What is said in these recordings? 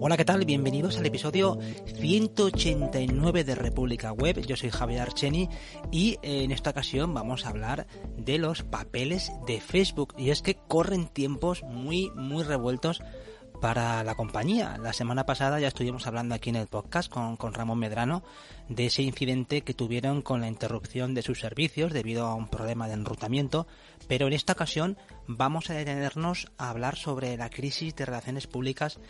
Hola, ¿qué tal? Bienvenidos al episodio 189 de República Web. Yo soy Javier Archeni y eh, en esta ocasión vamos a hablar de los papeles de Facebook. Y es que corren tiempos muy, muy revueltos para la compañía. La semana pasada ya estuvimos hablando aquí en el podcast con, con, Ramón Medrano de ese incidente que tuvieron con la interrupción de sus servicios debido a un problema de enrutamiento, pero en esta ocasión vamos a detenernos a hablar sobre la crisis de relaciones públicas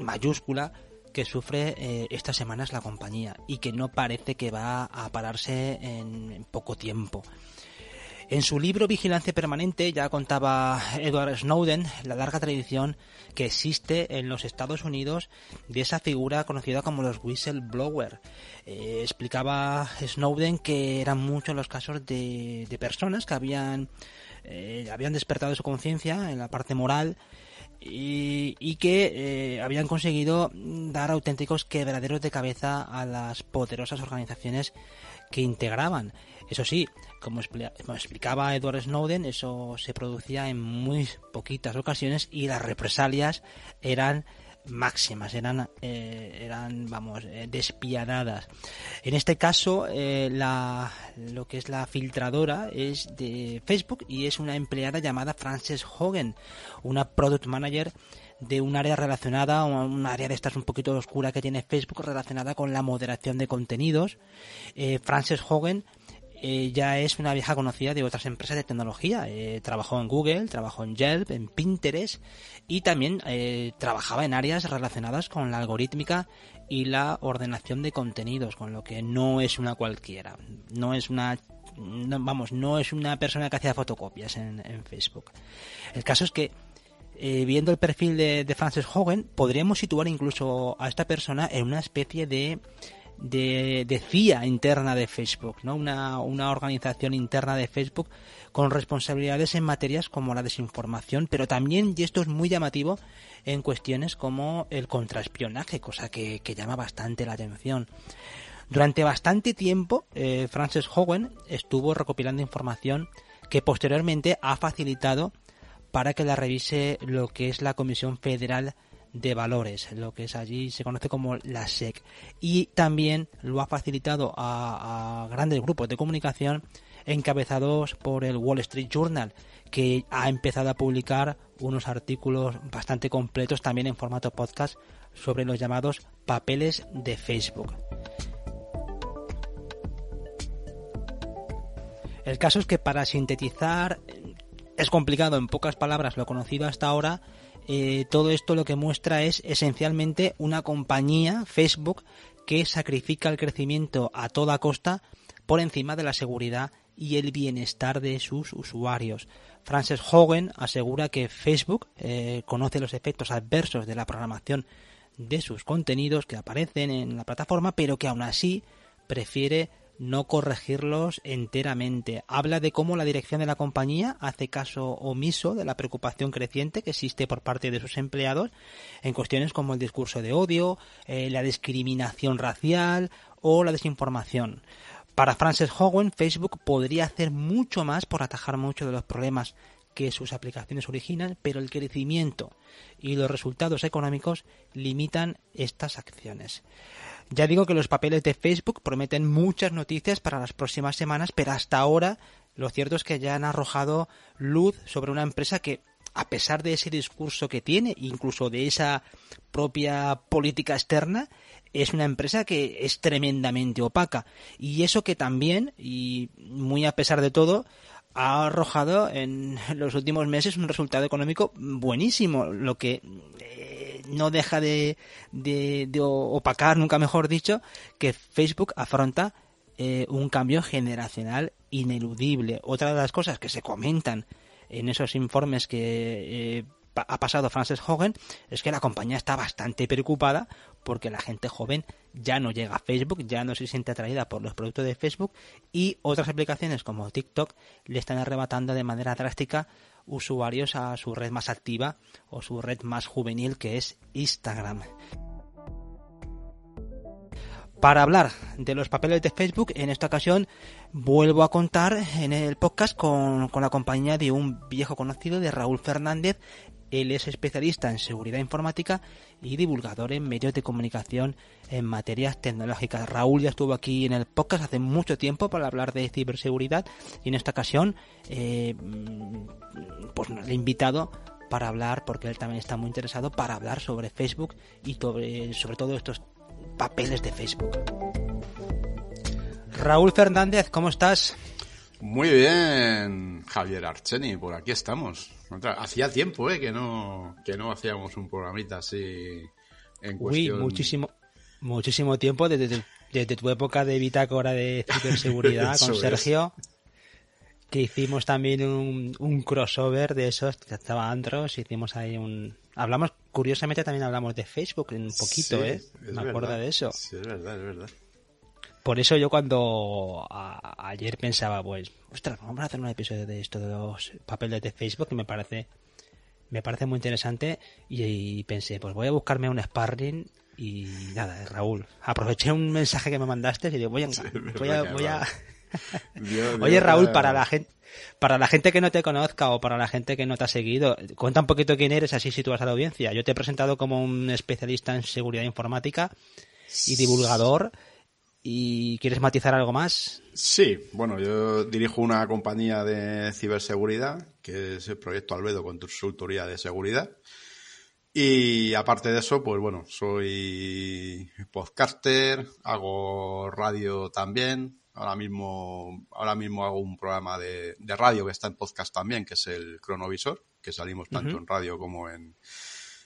mayúscula que sufre eh, estas semanas la compañía y que no parece que va a pararse en poco tiempo. En su libro Vigilancia Permanente ya contaba Edward Snowden la larga tradición que existe en los Estados Unidos de esa figura conocida como los whistleblower. Eh, explicaba Snowden que eran muchos los casos de, personas que habían, eh, habían despertado su conciencia en la parte moral y, que eh, habían conseguido dar auténticos quebraderos de cabeza a las poderosas organizaciones que integraban. Eso sí, como, explicaba Edward Snowden, eso se producía en muy poquitas ocasiones y las represalias eran máximas, eran, eh, eran vamos, eh, despiadadas. En este caso, eh, la, lo que es la filtradora es de Facebook y es una empleada llamada Frances Hogan, una product manager de un área relacionada, un área de estas un poquito oscura que tiene Facebook relacionada con la moderación de contenidos. Frances Hogan eh, ya es una vieja conocida de otras empresas de tecnología. Eh, trabajó en Google, trabajó en Yelp, en Pinterest y también eh, trabajaba en áreas relacionadas con la algorítmica y la ordenación de contenidos, con lo que no es una cualquiera. No es una vamos, no es una persona que hacía fotocopias en, Facebook. El caso es que viendo el perfil de, de Frances Hogan, podríamos situar incluso a esta persona en una especie de de, CIA interna de Facebook, ¿no? Una, una organización interna de Facebook con responsabilidades en materias como la desinformación, pero también, y esto es muy llamativo, en cuestiones como el contraespionaje, cosa que, llama bastante la atención. Durante bastante tiempo, eh, Frances Hogan estuvo recopilando información que posteriormente ha facilitado para que la revise lo que es la Comisión Federal de valores, lo que es allí se conoce como la SEC. Y también lo ha facilitado a, grandes grupos de comunicación encabezados por el Wall Street Journal, que ha empezado a publicar unos artículos bastante completos también en formato podcast sobre los llamados papeles de Facebook. El caso es que para sintetizar es complicado en pocas palabras lo conocido hasta ahora, eh, todo esto lo que muestra es esencialmente una compañía, Facebook, que sacrifica el crecimiento a toda costa por encima de la seguridad y el bienestar de sus usuarios. Frances Hogan asegura que Facebook eh, conoce los efectos adversos de la programación de sus contenidos que aparecen en la plataforma, pero que aún así prefiere no corregirlos enteramente. Habla de cómo la dirección de la compañía hace caso omiso de la preocupación creciente que existe por parte de sus empleados en cuestiones como el discurso de odio, eh, la discriminación racial o la desinformación. Para Frances Hogan, Facebook podría hacer mucho más por atajar muchos de los problemas que sus aplicaciones originan, pero el crecimiento y los resultados económicos limitan estas acciones. Ya digo que los papeles de Facebook prometen muchas noticias para las próximas semanas, pero hasta ahora lo cierto es que ya han arrojado luz sobre una empresa que, a pesar de ese discurso que tiene, incluso de esa propia política externa, es una empresa que es tremendamente opaca. Y eso que también, y muy a pesar de todo, ha arrojado en los últimos meses un resultado económico buenísimo, lo que no deja de, de, opacar, nunca mejor dicho, que Facebook afronta eh, un cambio generacional ineludible. Otra de las cosas que se comentan en esos informes que eh, ha pasado Frances Hogan es que la compañía está bastante preocupada porque la gente joven ya no llega a Facebook, ya no se siente atraída por los productos de Facebook y otras aplicaciones como TikTok le están arrebatando de manera drástica usuarios a su red más activa o su red más juvenil que es Instagram. Para hablar de los papeles de Facebook, en esta ocasión vuelvo a contar en el podcast con, con la compañía de un viejo conocido de Raúl Fernández, él es especialista en seguridad informática y divulgador en medios de comunicación en materias tecnológicas. Raúl ya estuvo aquí en el podcast hace mucho tiempo para hablar de ciberseguridad y en esta ocasión eh, pues le he invitado para hablar, porque él también está muy interesado, para hablar sobre Facebook y sobre, sobre todo estos papeles de Facebook. Raúl Fernández, ¿cómo estás? Muy bien, Javier Archeni, por aquí estamos. Hacía tiempo ¿eh? que no que no hacíamos un programita así en cuestión. Uy, muchísimo, muchísimo tiempo desde, desde tu época de bitácora de ciberseguridad con Sergio. Que hicimos también un, un crossover de esos, que estaba Andros, hicimos ahí un... Hablamos, curiosamente también hablamos de Facebook un poquito, ¿eh? Me acuerdo de eso. Sí, es verdad, es verdad. Por eso yo cuando ayer pensaba, pues, ostras, vamos a hacer un episodio de esto de los papeles de Facebook que me parece me parece muy interesante y, pensé, pues voy a buscarme un sparring y nada, Raúl, aproveché un mensaje que me mandaste y digo, voy a, voy a, Oye, Raúl, para la gente para la gente que no te conozca o para la gente que no te ha seguido, cuenta un poquito quién eres, así sitúas a la audiencia. Yo te he presentado como un especialista en seguridad informática y divulgador ¿Y quieres matizar algo más? Sí, bueno, yo dirijo una compañía de ciberseguridad, que es el proyecto Albedo Consultoría de Seguridad. Y aparte de eso, pues bueno, soy podcaster, hago radio también. Ahora mismo, ahora mismo hago un programa de, radio que está en podcast también, que es el Cronovisor, que salimos tanto en radio como en,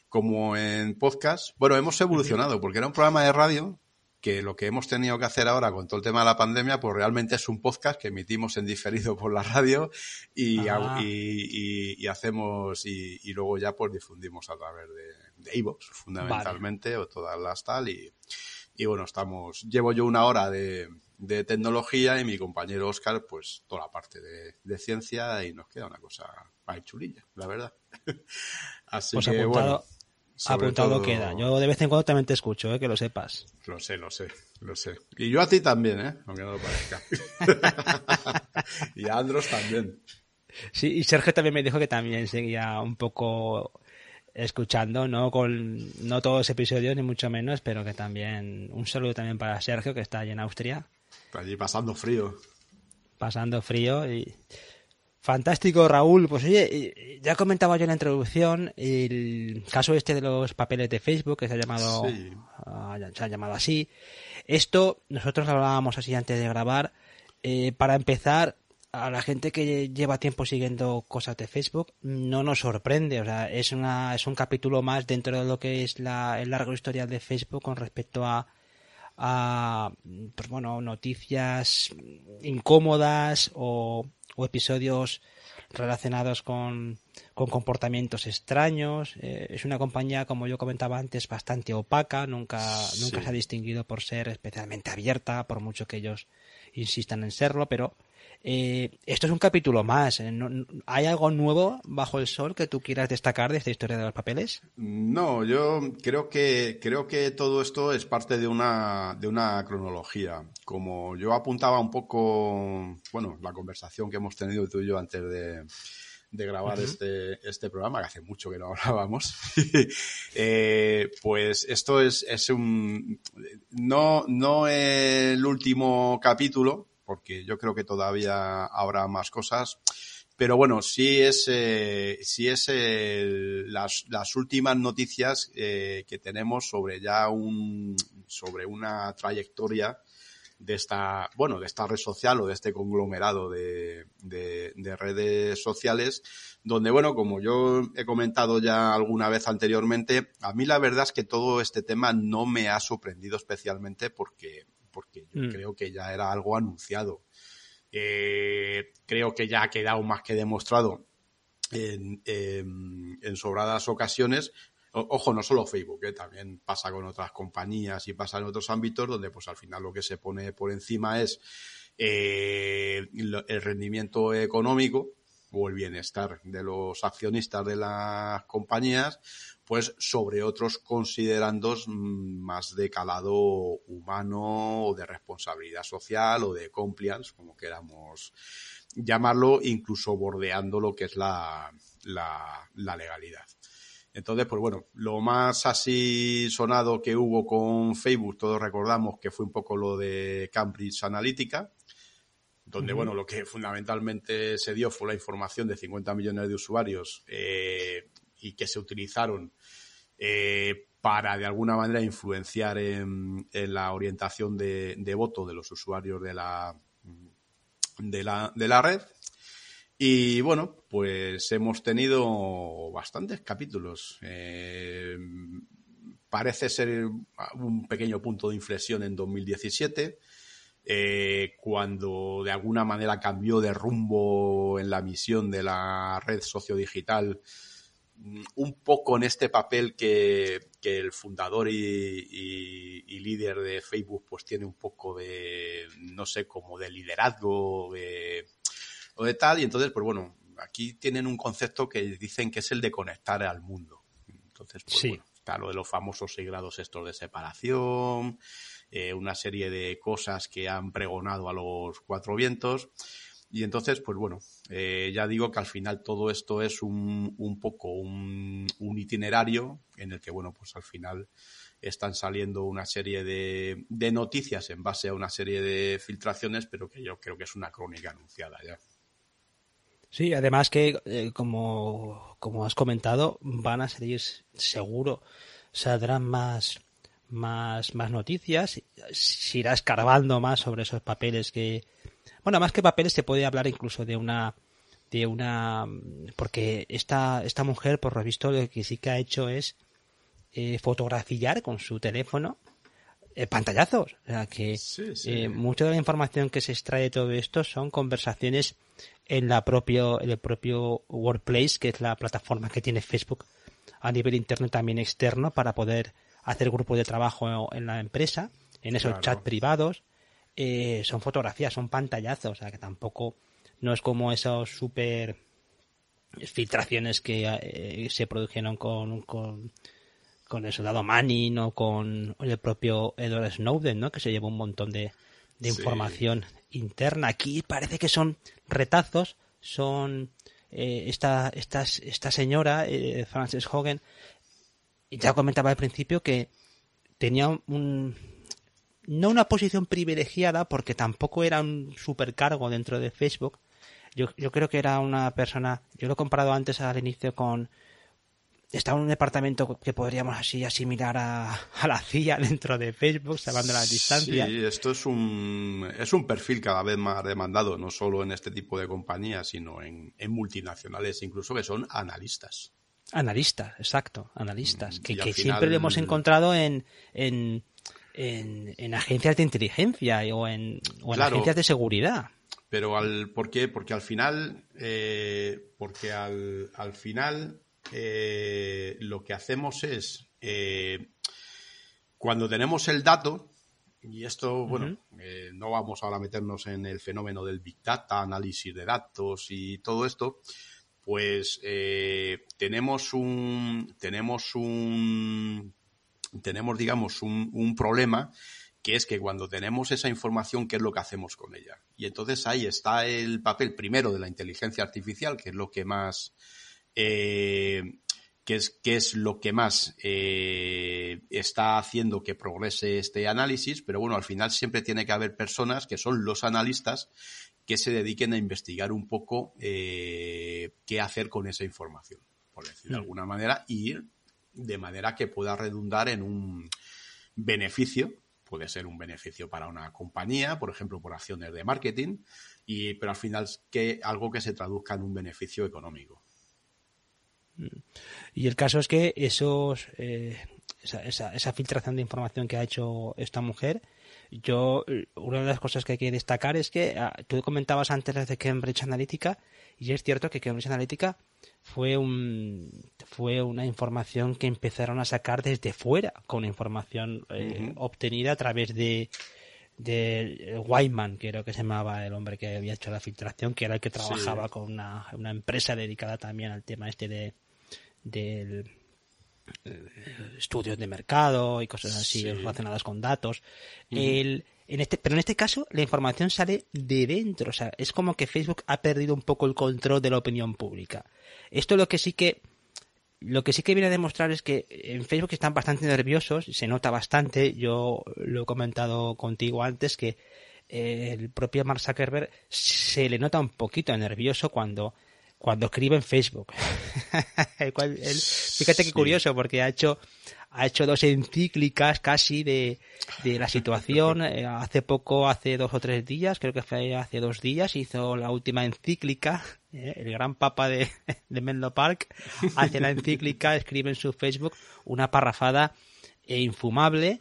como en podcast. Bueno, hemos evolucionado porque era un programa de radio que lo que hemos tenido que hacer ahora con todo el tema de la pandemia, pues realmente es un podcast que emitimos en diferido por la radio y, ah. y, hacemos y, luego ya pues difundimos a través de, de fundamentalmente o todas las tal y, bueno, estamos, llevo yo una hora de, de tecnología y mi compañero Oscar pues toda la parte de, ciencia y nos queda una cosa muy chulilla, la verdad. Así pues que bueno apuntado queda. Yo de vez en cuando también te escucho, ¿eh? que lo sepas. Lo sé, lo sé, lo sé. Y yo a ti también, ¿eh? aunque no lo parezca. y a Andros también. Sí, y Sergio también me dijo que también seguía un poco escuchando, no con no todos los episodios ni mucho menos, pero que también un saludo también para Sergio que está allí en Austria. Allí pasando frío. Pasando frío y Fantástico, Raúl. Pues oye, ya comentaba yo en la introducción el caso este de los papeles de Facebook, que se ha llamado, ah, se ha llamado así. Esto, nosotros hablábamos así antes de grabar. Eh, para empezar, a la gente que lleva tiempo siguiendo cosas de Facebook, no nos sorprende. O sea, es, una, es un capítulo más dentro de lo que es la, el largo historial de Facebook con respecto a, a pues bueno, noticias incómodas o o episodios relacionados con, con comportamientos extraños. Eh, es una compañía, como yo comentaba antes, bastante opaca, nunca, nunca se ha distinguido por ser especialmente abierta, por mucho que ellos insistan en serlo, pero eh, esto es un capítulo más. ¿eh? ¿Hay algo nuevo bajo el sol que tú quieras destacar de esta historia de los papeles? No, yo creo que creo que todo esto es parte de una de una cronología. Como yo apuntaba un poco, bueno, la conversación que hemos tenido tú y yo antes de, grabar este, este programa, que hace mucho que no hablábamos, eh, pues esto es, es un... No, no el último capítulo, porque yo creo que todavía habrá más cosas. Pero bueno, sí es, eh, sí es las, las, últimas noticias eh, que tenemos sobre ya un, sobre una trayectoria de esta, bueno, de esta red social o de este conglomerado de, de, de, redes sociales, donde, bueno, como yo he comentado ya alguna vez anteriormente, a mí la verdad es que todo este tema no me ha sorprendido especialmente porque, porque yo mm. creo que ya era algo anunciado. Eh, creo que ya ha quedado más que demostrado en, sobradas ocasiones. ojo, no solo Facebook, eh, también pasa con otras compañías y pasa en otros ámbitos donde pues al final lo que se pone por encima es eh, el rendimiento económico o el bienestar de los accionistas de las compañías pues sobre otros considerandos mm, más de calado humano o de responsabilidad social o de compliance, como queramos llamarlo, incluso bordeando lo que es la, la, la legalidad. Entonces, pues bueno, lo más así sonado que hubo con Facebook, todos recordamos que fue un poco lo de Cambridge Analytica, donde, bueno, lo que fundamentalmente se dio fue la información de 50 millones de usuarios eh, y que se utilizaron eh, para, de alguna manera, influenciar en, la orientación de, voto de los usuarios de la, de la, de la red. Y bueno, pues hemos tenido bastantes capítulos. Eh, parece ser un pequeño punto de inflexión en 2017, eh, cuando de alguna manera cambió de rumbo en la misión de la red sociodigital, un poco en este papel que, el fundador y, líder de Facebook pues tiene un poco de, no sé, como de liderazgo, de o de tal. Y entonces, pues bueno, aquí tienen un concepto que dicen que es el de conectar al mundo. Entonces, pues bueno, está lo de los famosos seis grados estos de separación, eh, una serie de cosas que han pregonado a los cuatro vientos. Y entonces, pues bueno, eh, ya digo que al final todo esto es un, un poco un, itinerario en el que, bueno, pues al final están saliendo una serie de, de noticias en base a una serie de filtraciones, pero que yo creo que es una crónica anunciada ya. Sí, además que, eh, como, como has comentado, van a salir seguro, saldrán más, más, más noticias, se irá escarbando más sobre esos papeles que, bueno, más que papeles se puede hablar incluso de una, de una, porque esta, esta mujer, por lo visto, lo que sí que ha hecho es eh, fotografiar con su teléfono eh, pantallazos. O sea que Eh, mucha de la información que se extrae de todo esto son conversaciones en la propio, en el propio Workplace, que es la plataforma que tiene Facebook a nivel interno y también externo para poder hacer grupos de trabajo en la empresa, en esos chats privados. Eh, son fotografías, son pantallazos, o sea que tampoco no es como esos super filtraciones que eh, se produjeron con, con, con el soldado Manning o con el propio Edward Snowden, ¿no? que se llevó un montón de, de información interna. Aquí parece que son retazos, son eh, esta, esta, esta señora, eh, Frances Hogan, ya comentaba al principio que tenía un, no una posición privilegiada porque tampoco era un supercargo dentro de Facebook. Yo, yo creo que era una persona, yo lo he comparado antes al inicio con estaba en un departamento que podríamos así asimilar a, a la CIA dentro de Facebook, salvando la distancia. Sí, esto es un, es un perfil cada vez más demandado, no solo en este tipo de compañías, sino en, en multinacionales, incluso que son analistas. Analistas, exacto, analistas, mm, que, que siempre lo hemos encontrado en, en, en, agencias de inteligencia o en, o en agencias de seguridad. Pero al, ¿por qué? Porque al final, eh, porque al, al final eh, lo que hacemos es, eh, cuando tenemos el dato, y esto, bueno, eh, no vamos ahora a meternos en el fenómeno del Big Data, análisis de datos y todo esto, pues tenemos un, tenemos un, tenemos, digamos, un, un problema que es que cuando tenemos esa información, ¿qué es lo que hacemos con ella? Y entonces ahí está el papel primero de la inteligencia artificial, que es lo que más, eh, qué es, qué es lo que más eh, está haciendo que progrese este análisis, pero bueno, al final siempre tiene que haber personas que son los analistas que se dediquen a investigar un poco eh, qué hacer con esa información, por decir de mm. alguna manera, y de manera que pueda redundar en un beneficio, puede ser un beneficio para una compañía, por ejemplo, por acciones de marketing, y, pero al final que algo que se traduzca en un beneficio económico. Y el caso es que esos, eh, esa, filtración de información que ha hecho esta mujer, yo, una de las cosas que hay que destacar es que ah, tú comentabas antes de Cambridge Analytica, y es cierto que Cambridge Analytica fue un fue una información que empezaron a sacar desde fuera con información eh, obtenida a través de de Wyman, creo que se llamaba el hombre que había hecho la filtración, que era el que trabajaba con una, una empresa dedicada también al tema este de del estudios de mercado y cosas así relacionadas con datos. el, en este, pero en este caso la información sale de dentro, o sea, es como que Facebook ha perdido un poco el control de la opinión pública. Esto lo que sí que lo que sí que viene a demostrar es que en Facebook están bastante nerviosos, se nota bastante, yo lo he comentado contigo antes que el propio Mark Zuckerberg se le nota un poquito nervioso cuando cuando escribe en Facebook. fíjate qué curioso, porque ha hecho, ha hecho dos encíclicas casi de, de la situación. Eh, hace poco, hace dos o tres días, creo que fue hace dos días, hizo la última encíclica. Eh, el gran papa de, de Menlo Park hace la encíclica, escribe en su Facebook una parrafada e infumable.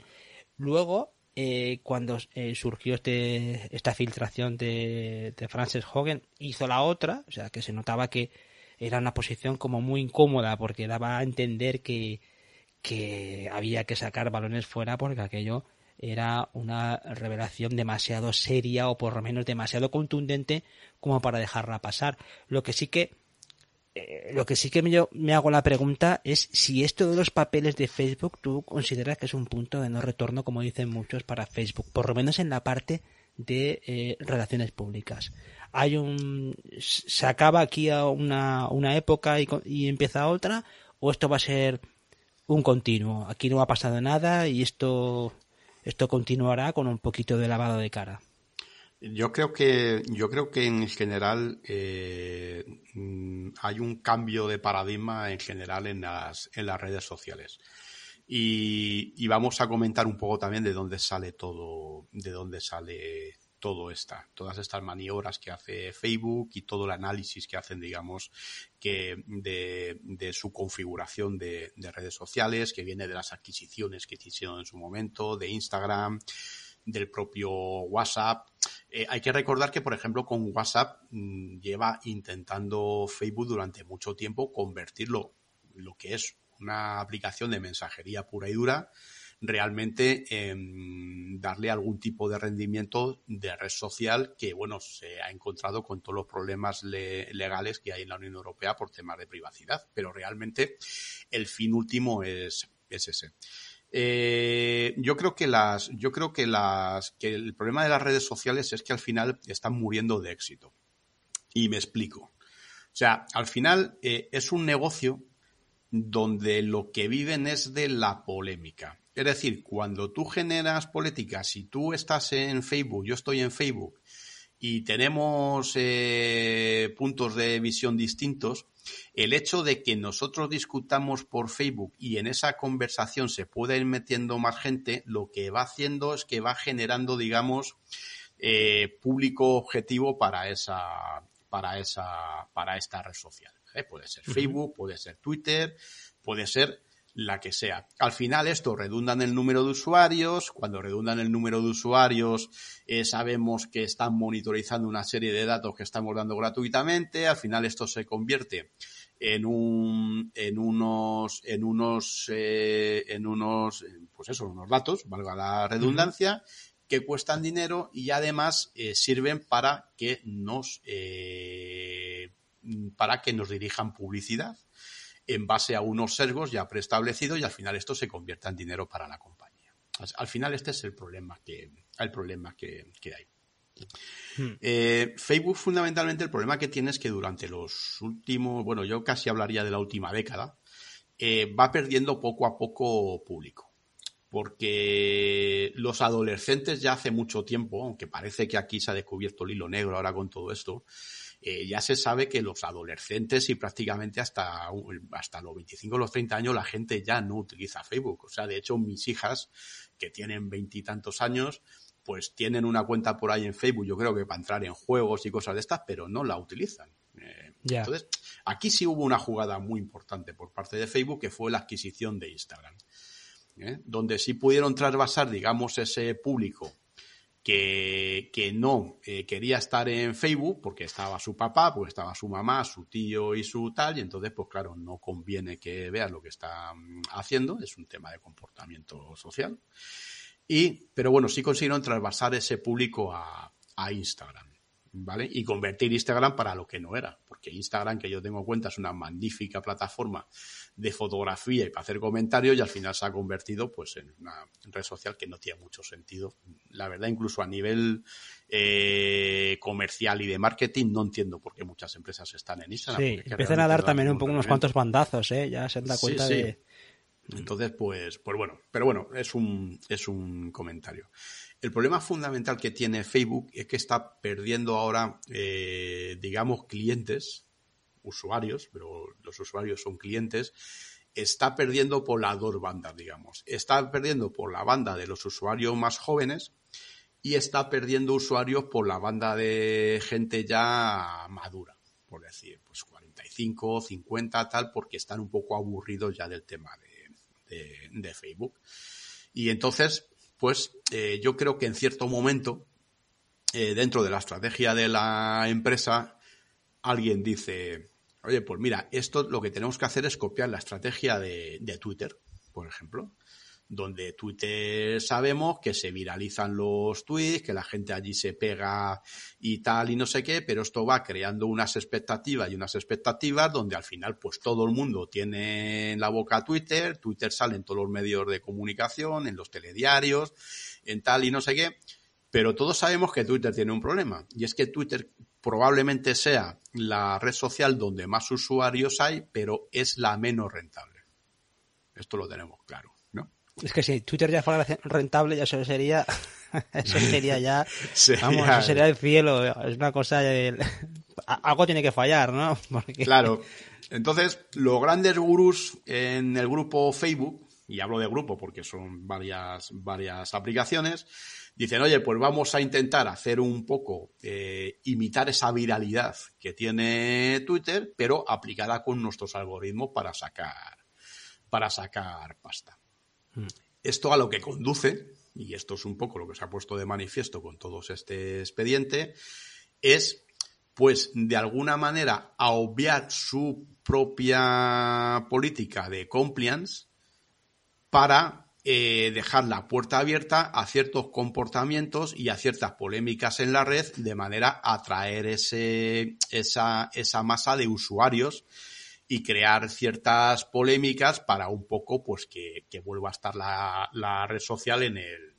Luego, eh, cuando eh, surgió este, esta filtración de, de Frances Hogan, hizo la otra, o sea, que se notaba que era una posición como muy incómoda porque daba a entender que, que había que sacar balones fuera porque aquello era una revelación demasiado seria o por lo menos demasiado contundente como para dejarla pasar. Lo que sí que eh, lo que sí que me, hago la pregunta es si esto de los papeles de Facebook tú consideras que es un punto de no retorno, como dicen muchos, para Facebook, por lo menos en la parte de eh, relaciones públicas. Hay un se acaba aquí a una, una época y, y empieza otra, o esto va a ser un continuo. Aquí no ha pasado nada y esto esto continuará con un poquito de lavado de cara. Yo creo que, yo creo que en general eh, mm, hay un cambio de paradigma en general en las, en las redes sociales. Y, vamos a comentar un poco también de dónde sale todo, de dónde sale todo esta, todas estas maniobras que hace Facebook y todo el análisis que hacen, digamos, que de, de su configuración de, de, redes sociales, que viene de las adquisiciones que hicieron en su momento, de Instagram, del propio WhatsApp. Eh, hay que recordar que, por ejemplo, con WhatsApp mmm, lleva intentando Facebook durante mucho tiempo convertirlo, lo que es una aplicación de mensajería pura y dura, realmente eh, darle algún tipo de rendimiento de red social que, bueno, se ha encontrado con todos los problemas le legales que hay en la Unión Europea por temas de privacidad. Pero realmente el fin último es ese. Eh, yo creo que las, yo creo que las, que el problema de las redes sociales es que al final están muriendo de éxito. Y me explico. O sea, al final eh, es un negocio donde lo que viven es de la polémica. Es decir, cuando tú generas política, si tú estás en Facebook, yo estoy en Facebook, y tenemos eh, puntos de visión distintos, el hecho de que nosotros discutamos por Facebook y en esa conversación se pueda ir metiendo más gente, lo que va haciendo es que va generando, digamos, eh, público objetivo para esa, para esa, para esta red social. ¿eh? Puede ser Facebook, puede ser Twitter, puede ser la que sea. Al final esto redunda en el número de usuarios. Cuando redunda en el número de usuarios, eh, sabemos que están monitorizando una serie de datos que estamos dando gratuitamente. Al final esto se convierte en un, en unos, en unos, eh, en unos, pues eso, unos datos, valga la redundancia, uh -huh. que cuestan dinero y además eh, sirven para que nos, eh, para que nos dirijan publicidad en base a unos sesgos ya preestablecidos y al final esto se convierta en dinero para la compañía. Al final este es el problema que, el problema que, que hay. Hmm. Eh, Facebook fundamentalmente el problema que tiene es que durante los últimos, bueno, yo casi hablaría de la última década, eh, va perdiendo poco a poco público. Porque los adolescentes ya hace mucho tiempo, aunque parece que aquí se ha descubierto el hilo negro ahora con todo esto, eh, ya se sabe que los adolescentes y prácticamente hasta, hasta los 25 o los 30 años la gente ya no utiliza Facebook. O sea, de hecho, mis hijas, que tienen veintitantos años, pues tienen una cuenta por ahí en Facebook, yo creo que para entrar en juegos y cosas de estas, pero no la utilizan. Eh, yeah. Entonces, aquí sí hubo una jugada muy importante por parte de Facebook, que fue la adquisición de Instagram. ¿eh? Donde sí pudieron trasvasar, digamos, ese público que, no eh, quería estar en Facebook porque estaba su papá, porque estaba su mamá, su tío y su tal, y entonces, pues claro, no conviene que veas lo que está mm, haciendo, es un tema de comportamiento social. Y, pero bueno, sí consiguieron trasvasar ese público a Instagram. ¿vale? Y convertir Instagram para lo que no era, porque Instagram, que yo tengo cuenta, es una magnífica plataforma de fotografía y para hacer comentarios y al final se ha convertido pues en una red social que no tiene mucho sentido. La verdad, incluso a nivel eh, comercial y de marketing, no entiendo por qué muchas empresas están en Instagram. Sí, empiezan a dar también un poco unos cuantos bandazos, ¿eh? Ya se dan cuenta de... Entonces, pues, pues bueno, pero bueno, es un, es un comentario. El problema fundamental que tiene Facebook es que está perdiendo ahora, eh, digamos, clientes, usuarios, pero los usuarios son clientes, está perdiendo por las dos bandas, digamos. Está perdiendo por la banda de los usuarios más jóvenes y está perdiendo usuarios por la banda de gente ya madura, por decir, pues 45, 50, tal, porque están un poco aburridos ya del tema de, de Facebook. Y entonces, pues eh, yo creo que en cierto momento, eh, dentro de la estrategia de la empresa, alguien dice, oye, pues mira, esto lo que tenemos que hacer es copiar la estrategia de, de Twitter, por ejemplo donde Twitter sabemos que se viralizan los tweets, que la gente allí se pega y tal y no sé qué, pero esto va creando unas expectativas y unas expectativas donde al final pues todo el mundo tiene en la boca Twitter, Twitter sale en todos los medios de comunicación, en los telediarios, en tal y no sé qué, pero todos sabemos que Twitter tiene un problema y es que Twitter probablemente sea la red social donde más usuarios hay, pero es la menos rentable. Esto lo tenemos claro. Es que si Twitter ya fuera rentable, ya eso sería, eso sería ya, vamos, eso sería el cielo. Es una cosa, de, algo tiene que fallar, ¿no? Claro. Entonces, los grandes gurús en el grupo Facebook, y hablo de grupo porque son varias, varias aplicaciones, dicen, oye, pues vamos a intentar hacer un poco, eh, imitar esa viralidad que tiene Twitter, pero aplicada con nuestros algoritmos para sacar, para sacar pasta. Mm. Esto a lo que conduce, y esto es un poco lo que se ha puesto de manifiesto con todo este expediente, es, pues, de alguna manera, a obviar su propia política de compliance para eh, dejar la puerta abierta a ciertos comportamientos y a ciertas polémicas en la red de manera a atraer ese, esa, esa masa de usuarios y crear ciertas polémicas para un poco pues que, vuelva a estar la, red social en el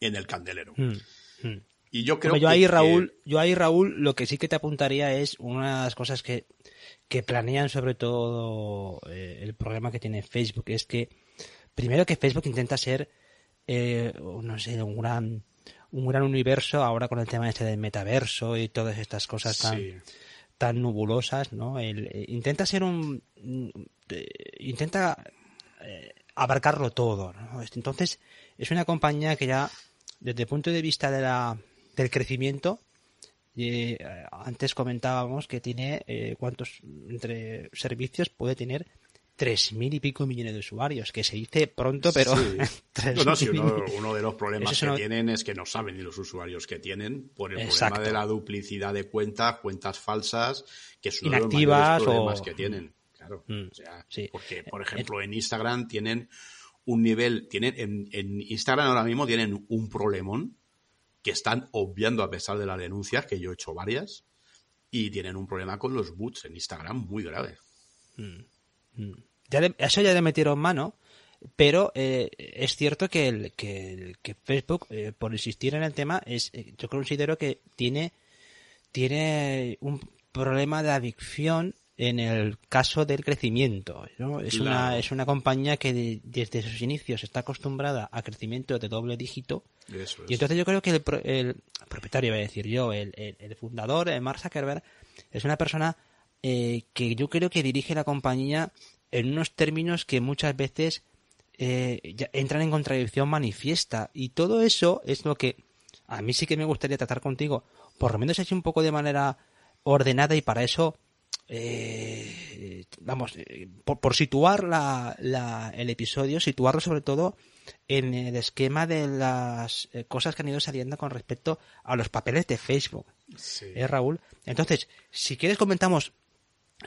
en el candelero. Hmm, hmm. Y yo creo yo ahí Raúl, yo ahí Raúl lo que sí que te apuntaría es una de las cosas que, que planean sobre todo eh, el problema que tiene Facebook es que primero que Facebook intenta ser eh, no sé un gran un gran universo ahora con el tema este del metaverso y todas estas cosas tan tan nubulosas, ¿no? Eh, intenta ser un... intenta eh, abarcarlo todo, ¿no? Entonces, es una compañía que ya, desde el punto de vista de la, del crecimiento, eh, antes comentábamos que tiene cuántos entre servicios puede tener tres mil y pico millones de usuarios, que se dice pronto, pero... uno, de los problemas que tienen es que no saben ni los usuarios que tienen por el problema de la duplicidad de cuentas, cuentas falsas, que son uno de los problemas que tienen. Claro. Mm, porque, por ejemplo, en Instagram tienen un nivel, tienen en, en Instagram ahora mismo tienen un problemón que están obviando a pesar de las denuncias, que yo he hecho varias, y tienen un problema con los boots en Instagram muy grave. Mm, mm eso ya le metieron mano, pero eh, es cierto que, el, que, Facebook, eh, por insistir en el tema, es eh, yo considero que tiene, tiene un problema de adicción en el caso del crecimiento. Es, una, es una compañía que desde sus inicios está acostumbrada a crecimiento de doble dígito. Y entonces yo creo que el, el propietario, voy a decir yo, el, el, fundador, Mark Zuckerberg, es una persona que yo creo que dirige la compañía en unos términos que muchas veces eh, entran en contradicción manifiesta. Y todo eso es lo que a mí sí que me gustaría tratar contigo, por lo menos así un poco de manera ordenada y para eso, eh, vamos, eh, por, situar la, el episodio, situarlo sobre todo en el esquema de las cosas que han ido saliendo con respecto a los papeles de Facebook. Sí. Raúl? Entonces, si quieres comentamos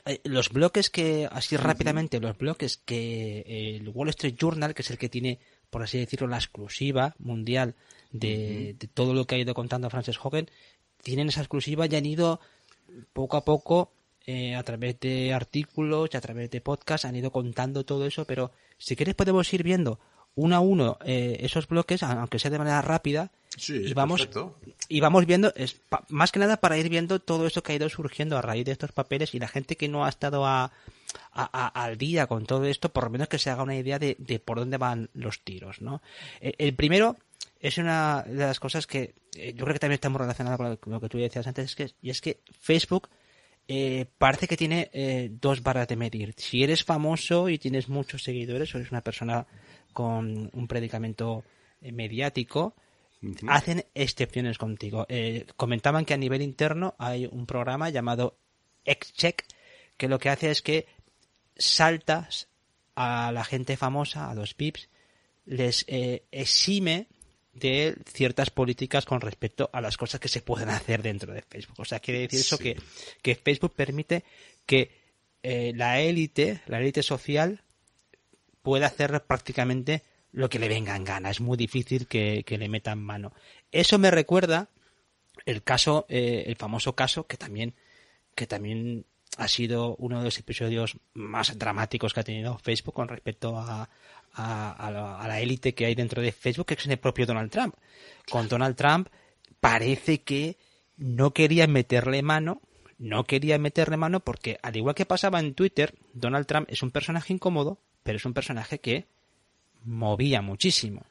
eh, los bloques que, así rápidamente, los bloques que el Wall Street Journal, que es el que tiene, por así decirlo, la exclusiva mundial de, todo lo que ha ido contando Frances Hogan, tienen esa exclusiva y han ido poco a poco eh, a través de artículos y a través de podcasts han ido contando todo eso, pero si quieres podemos ir viendo uno a uno eh, esos bloques, aunque sea de manera rápida, y vamos y vamos viendo, es más que nada para ir viendo todo eso que ha ido surgiendo a raíz de estos papeles y la gente que no ha estado a, al día con todo esto, por lo menos que se haga una idea de, por dónde van los tiros, ¿no? Eh, el primero es una de las cosas que eh, yo creo que también está muy relacionada con lo que tú decías antes, que, y es que Facebook eh, parece que tiene eh, dos barras de medir. Si eres famoso y tienes muchos seguidores o eres una persona con un predicamento eh, mediático, hacen excepciones contigo. comentaban que a nivel interno hay un programa llamado XCheck que lo que hace es que saltas a la gente famosa, a los pips, les exime de ciertas políticas con respecto a las cosas que se pueden hacer dentro de Facebook. O sea, quiere decir eso que, que Facebook permite que eh, la élite, la élite social, pueda hacer prácticamente lo que le venga en gana. Es muy difícil que, le metan mano. Eso me recuerda el caso, eh, el famoso caso que también, que también ha sido uno de los episodios más dramáticos que ha tenido Facebook con respecto a, a, la élite que hay dentro de Facebook, que es el propio Donald Trump. Con Donald Trump parece que no quería meterle mano, no quería meterle mano porque, al igual que pasaba en Twitter, Donald Trump es un personaje incómodo, pero es un personaje que movía muchísimo.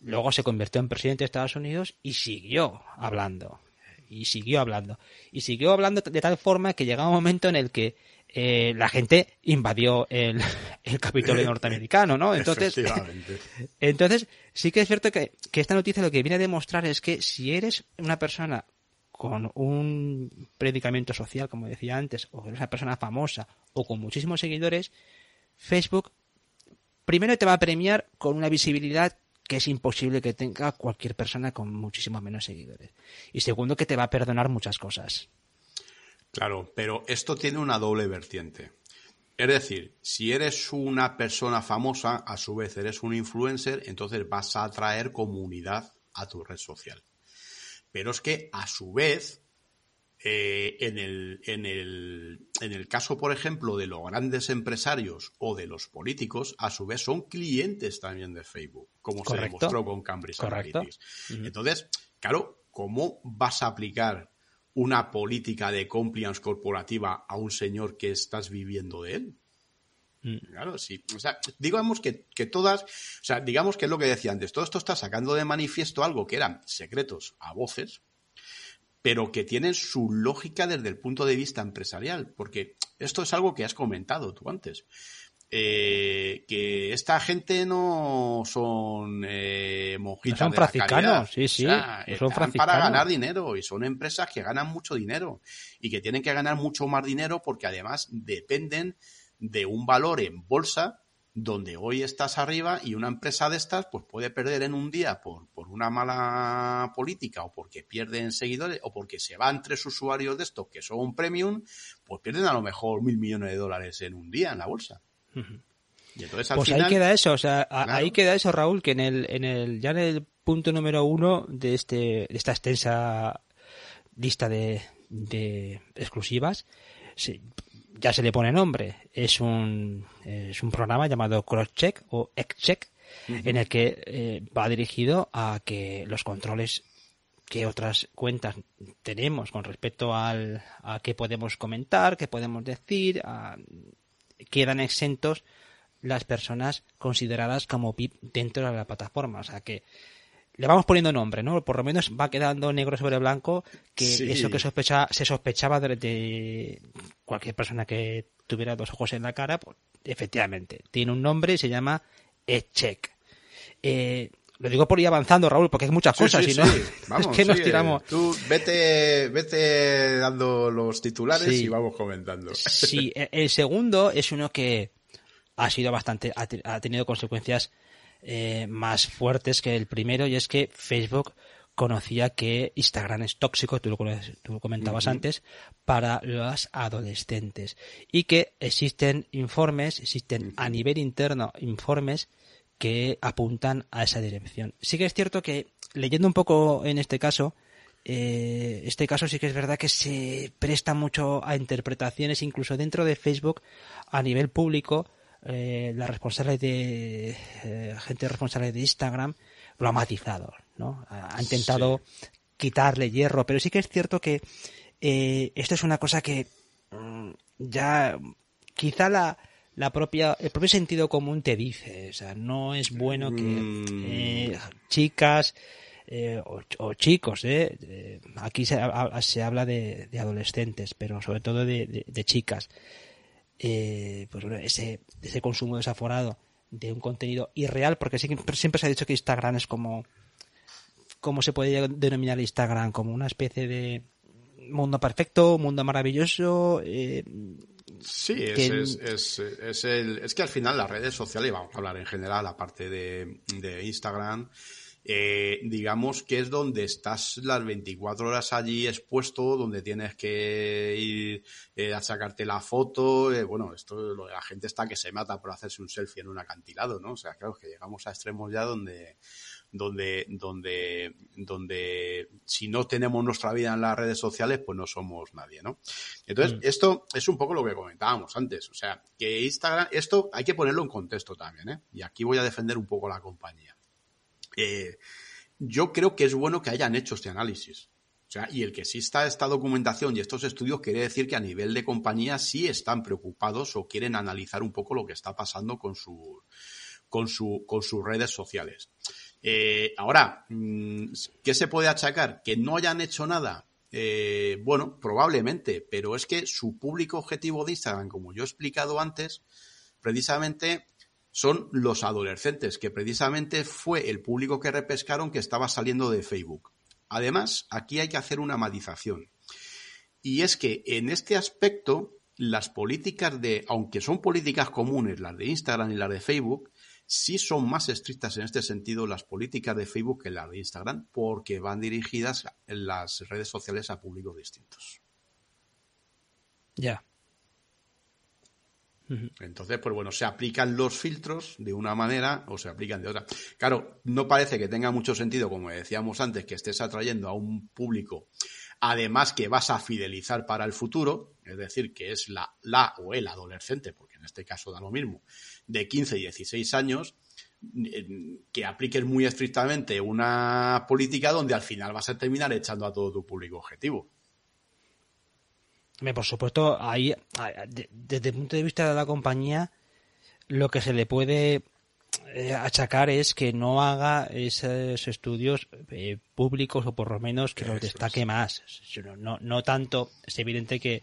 Luego se convirtió en presidente de Estados Unidos y siguió hablando. Y siguió hablando. Y siguió hablando de tal forma que llegaba un momento en el que eh, la gente invadió el, el Capitolio norteamericano, ¿no? Entonces, entonces sí que es cierto que, que esta noticia lo que viene a demostrar es que si eres una persona con un predicamento social, como decía antes, o eres una persona famosa o con muchísimos seguidores, Facebook primero te va a premiar con una visibilidad que es imposible que tenga cualquier persona con muchísimos menos seguidores. Y segundo, que te va a perdonar muchas cosas. Claro, pero esto tiene una doble vertiente. Es decir, si eres una persona famosa, a su vez eres un influencer, entonces vas a atraer comunidad a tu red social. Pero es que, a su vez, eh, en, el, en, el, en, el, caso, por ejemplo, de los grandes empresarios o de los políticos, a su vez son clientes también de Facebook, como se demostró con Cambridge Analytics. Entonces, claro, ¿cómo vas a aplicar una política de compliance corporativa a un señor que estás viviendo de él. Mm. Claro, sí. O sea, digamos que, que, todas, o sea, digamos que es lo que decía antes, todo esto está sacando de manifiesto algo que eran secretos a voces, pero que tienen su lógica desde el punto de vista empresarial, porque esto es algo que has comentado tú antes. Eh, que esta gente no son eh, monjitas son franciscanos, sí, sí, son para ganar dinero y son empresas que ganan mucho dinero y que tienen que ganar mucho más dinero porque además dependen de un valor en bolsa donde hoy estás arriba y una empresa de estas pues puede perder en un día por, por una mala política o porque pierden seguidores o porque se van tres usuarios de estos que son premium, pues pierden a lo mejor mil millones de dólares en un día en la bolsa. Pues ahí queda eso, o sea, ahí queda eso, Raúl, que en el, en el, ya en el punto número uno de este, de esta extensa lista de, de exclusivas, ya se le pone nombre. Es un, es un programa llamado CrossCheck o XCheck, en el que eh, va dirigido a que los controles que otras cuentas tenemos con respecto al, a qué podemos comentar, qué podemos decir, a, quedan exentos las personas consideradas como VIP dentro de la plataforma. O sea que le vamos poniendo nombre, ¿no? Por lo menos va quedando negro sobre blanco que eso que sospecha, se sospechaba de, cualquier persona que tuviera dos ojos en la cara, pues efectivamente, tiene un nombre y se llama Echeck. Eh, lo digo por ir avanzando, Raúl, porque hay muchas cosas, y no, vamos, es que nos tiramos. Tú vete, vete dando los titulares y vamos comentando. Sí, e, el segundo es uno que ha sido bastante, ha tenido consecuencias eh, más fuertes que el primero, y es que Facebook conocía que Instagram es tóxico, tú lo, comentabas antes, para los adolescentes. Y que existen informes, existen a nivel interno informes que apuntan a esa dirección. Sí que es cierto que, leyendo un poco en este caso, eh, este caso sí que es verdad que se presta mucho a interpretaciones, incluso dentro de Facebook, a nivel público, eh, la responsable de eh, gente responsable de Instagram lo ha matizado, ¿no? Ha, intentado quitarle hierro, pero sí que es cierto que eh, esto es una cosa que mm, ya quizá la, la propia el propio sentido común te dice, o sea, no es bueno que mm. eh, chicas eh, o, chicos, eh, aquí se, se habla de, de, adolescentes, pero sobre todo de, de, chicas, eh, pues ese, ese consumo desaforado de un contenido irreal, porque siempre, siempre se ha dicho que Instagram es como, como se puede denominar Instagram, como una especie de mundo perfecto, mundo maravilloso. Eh, sí, es, es, es, el, es que al final las redes sociales, vamos a hablar en general, aparte de, de Instagram, eh, digamos que es donde estás las 24 horas allí expuesto, donde tienes que ir eh, a sacarte la foto. Eh, bueno, esto lo de la gente está que se mata por hacerse un selfie en un acantilado, ¿no? O sea, claro, que llegamos a extremos ya donde donde, donde, donde si no tenemos nuestra vida en las redes sociales, pues no somos nadie, ¿no? Entonces, mm. esto es un poco lo que comentábamos antes. O sea, que Instagram, esto hay que ponerlo en contexto también, ¿eh? Y aquí voy a defender un poco la compañía. Eh, yo creo que es bueno que hayan hecho este análisis. O sea, y el que exista esta documentación y estos estudios quiere decir que a nivel de compañía sí están preocupados o quieren analizar un poco lo que está pasando con, su, con, su, con sus redes sociales. Eh, ahora, mm, ¿qué se puede achacar? ¿Que no hayan hecho nada? Eh, bueno, probablemente, pero es que su público objetivo de Instagram, como yo he explicado antes, precisamente son los adolescentes, que precisamente fue el público que repescaron que estaba saliendo de Facebook. Además, aquí hay que hacer una matización. Y es que en este aspecto, las políticas de, aunque son políticas comunes, las de Instagram y las de Facebook, sí son más estrictas en este sentido las políticas de Facebook que las de Instagram, porque van dirigidas en las redes sociales a públicos distintos. Ya. Entonces, pues bueno, se aplican los filtros de una manera o se aplican de otra. Claro, no parece que tenga mucho sentido, como decíamos antes, que estés atrayendo a un público, además que vas a fidelizar para el futuro, es decir, que es la, la o el adolescente, porque en este caso da lo mismo, de 15 y 16 años, que apliques muy estrictamente una política donde al final vas a terminar echando a todo tu público objetivo. Por supuesto, ahí, desde el punto de vista de la compañía, lo que se le puede eh, achacar es que no haga esos estudios eh, públicos o por lo menos que los destaque más. No, no tanto, es evidente que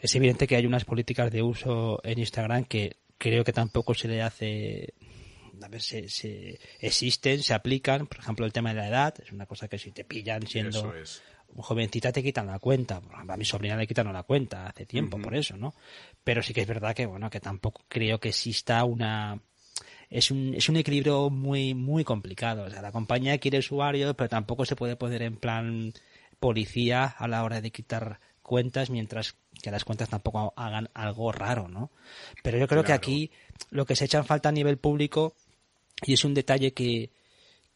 es evidente que hay unas políticas de uso en Instagram que creo que tampoco se le hace a ver, se, se, existen, se aplican, por ejemplo, el tema de la edad, es una cosa que si te pillan siendo jovencita te quitan la cuenta. A mi sobrina le quitaron la cuenta hace tiempo por eso, ¿no? Pero sí que es verdad que, bueno, que tampoco creo que exista una... Es un, es un equilibrio muy, muy complicado. O sea, la compañía quiere usuarios, pero tampoco se puede poner en plan policía a la hora de quitar cuentas mientras que las cuentas tampoco hagan algo raro, ¿no? Pero yo creo que aquí lo que se echa en falta a nivel público y es un detalle que,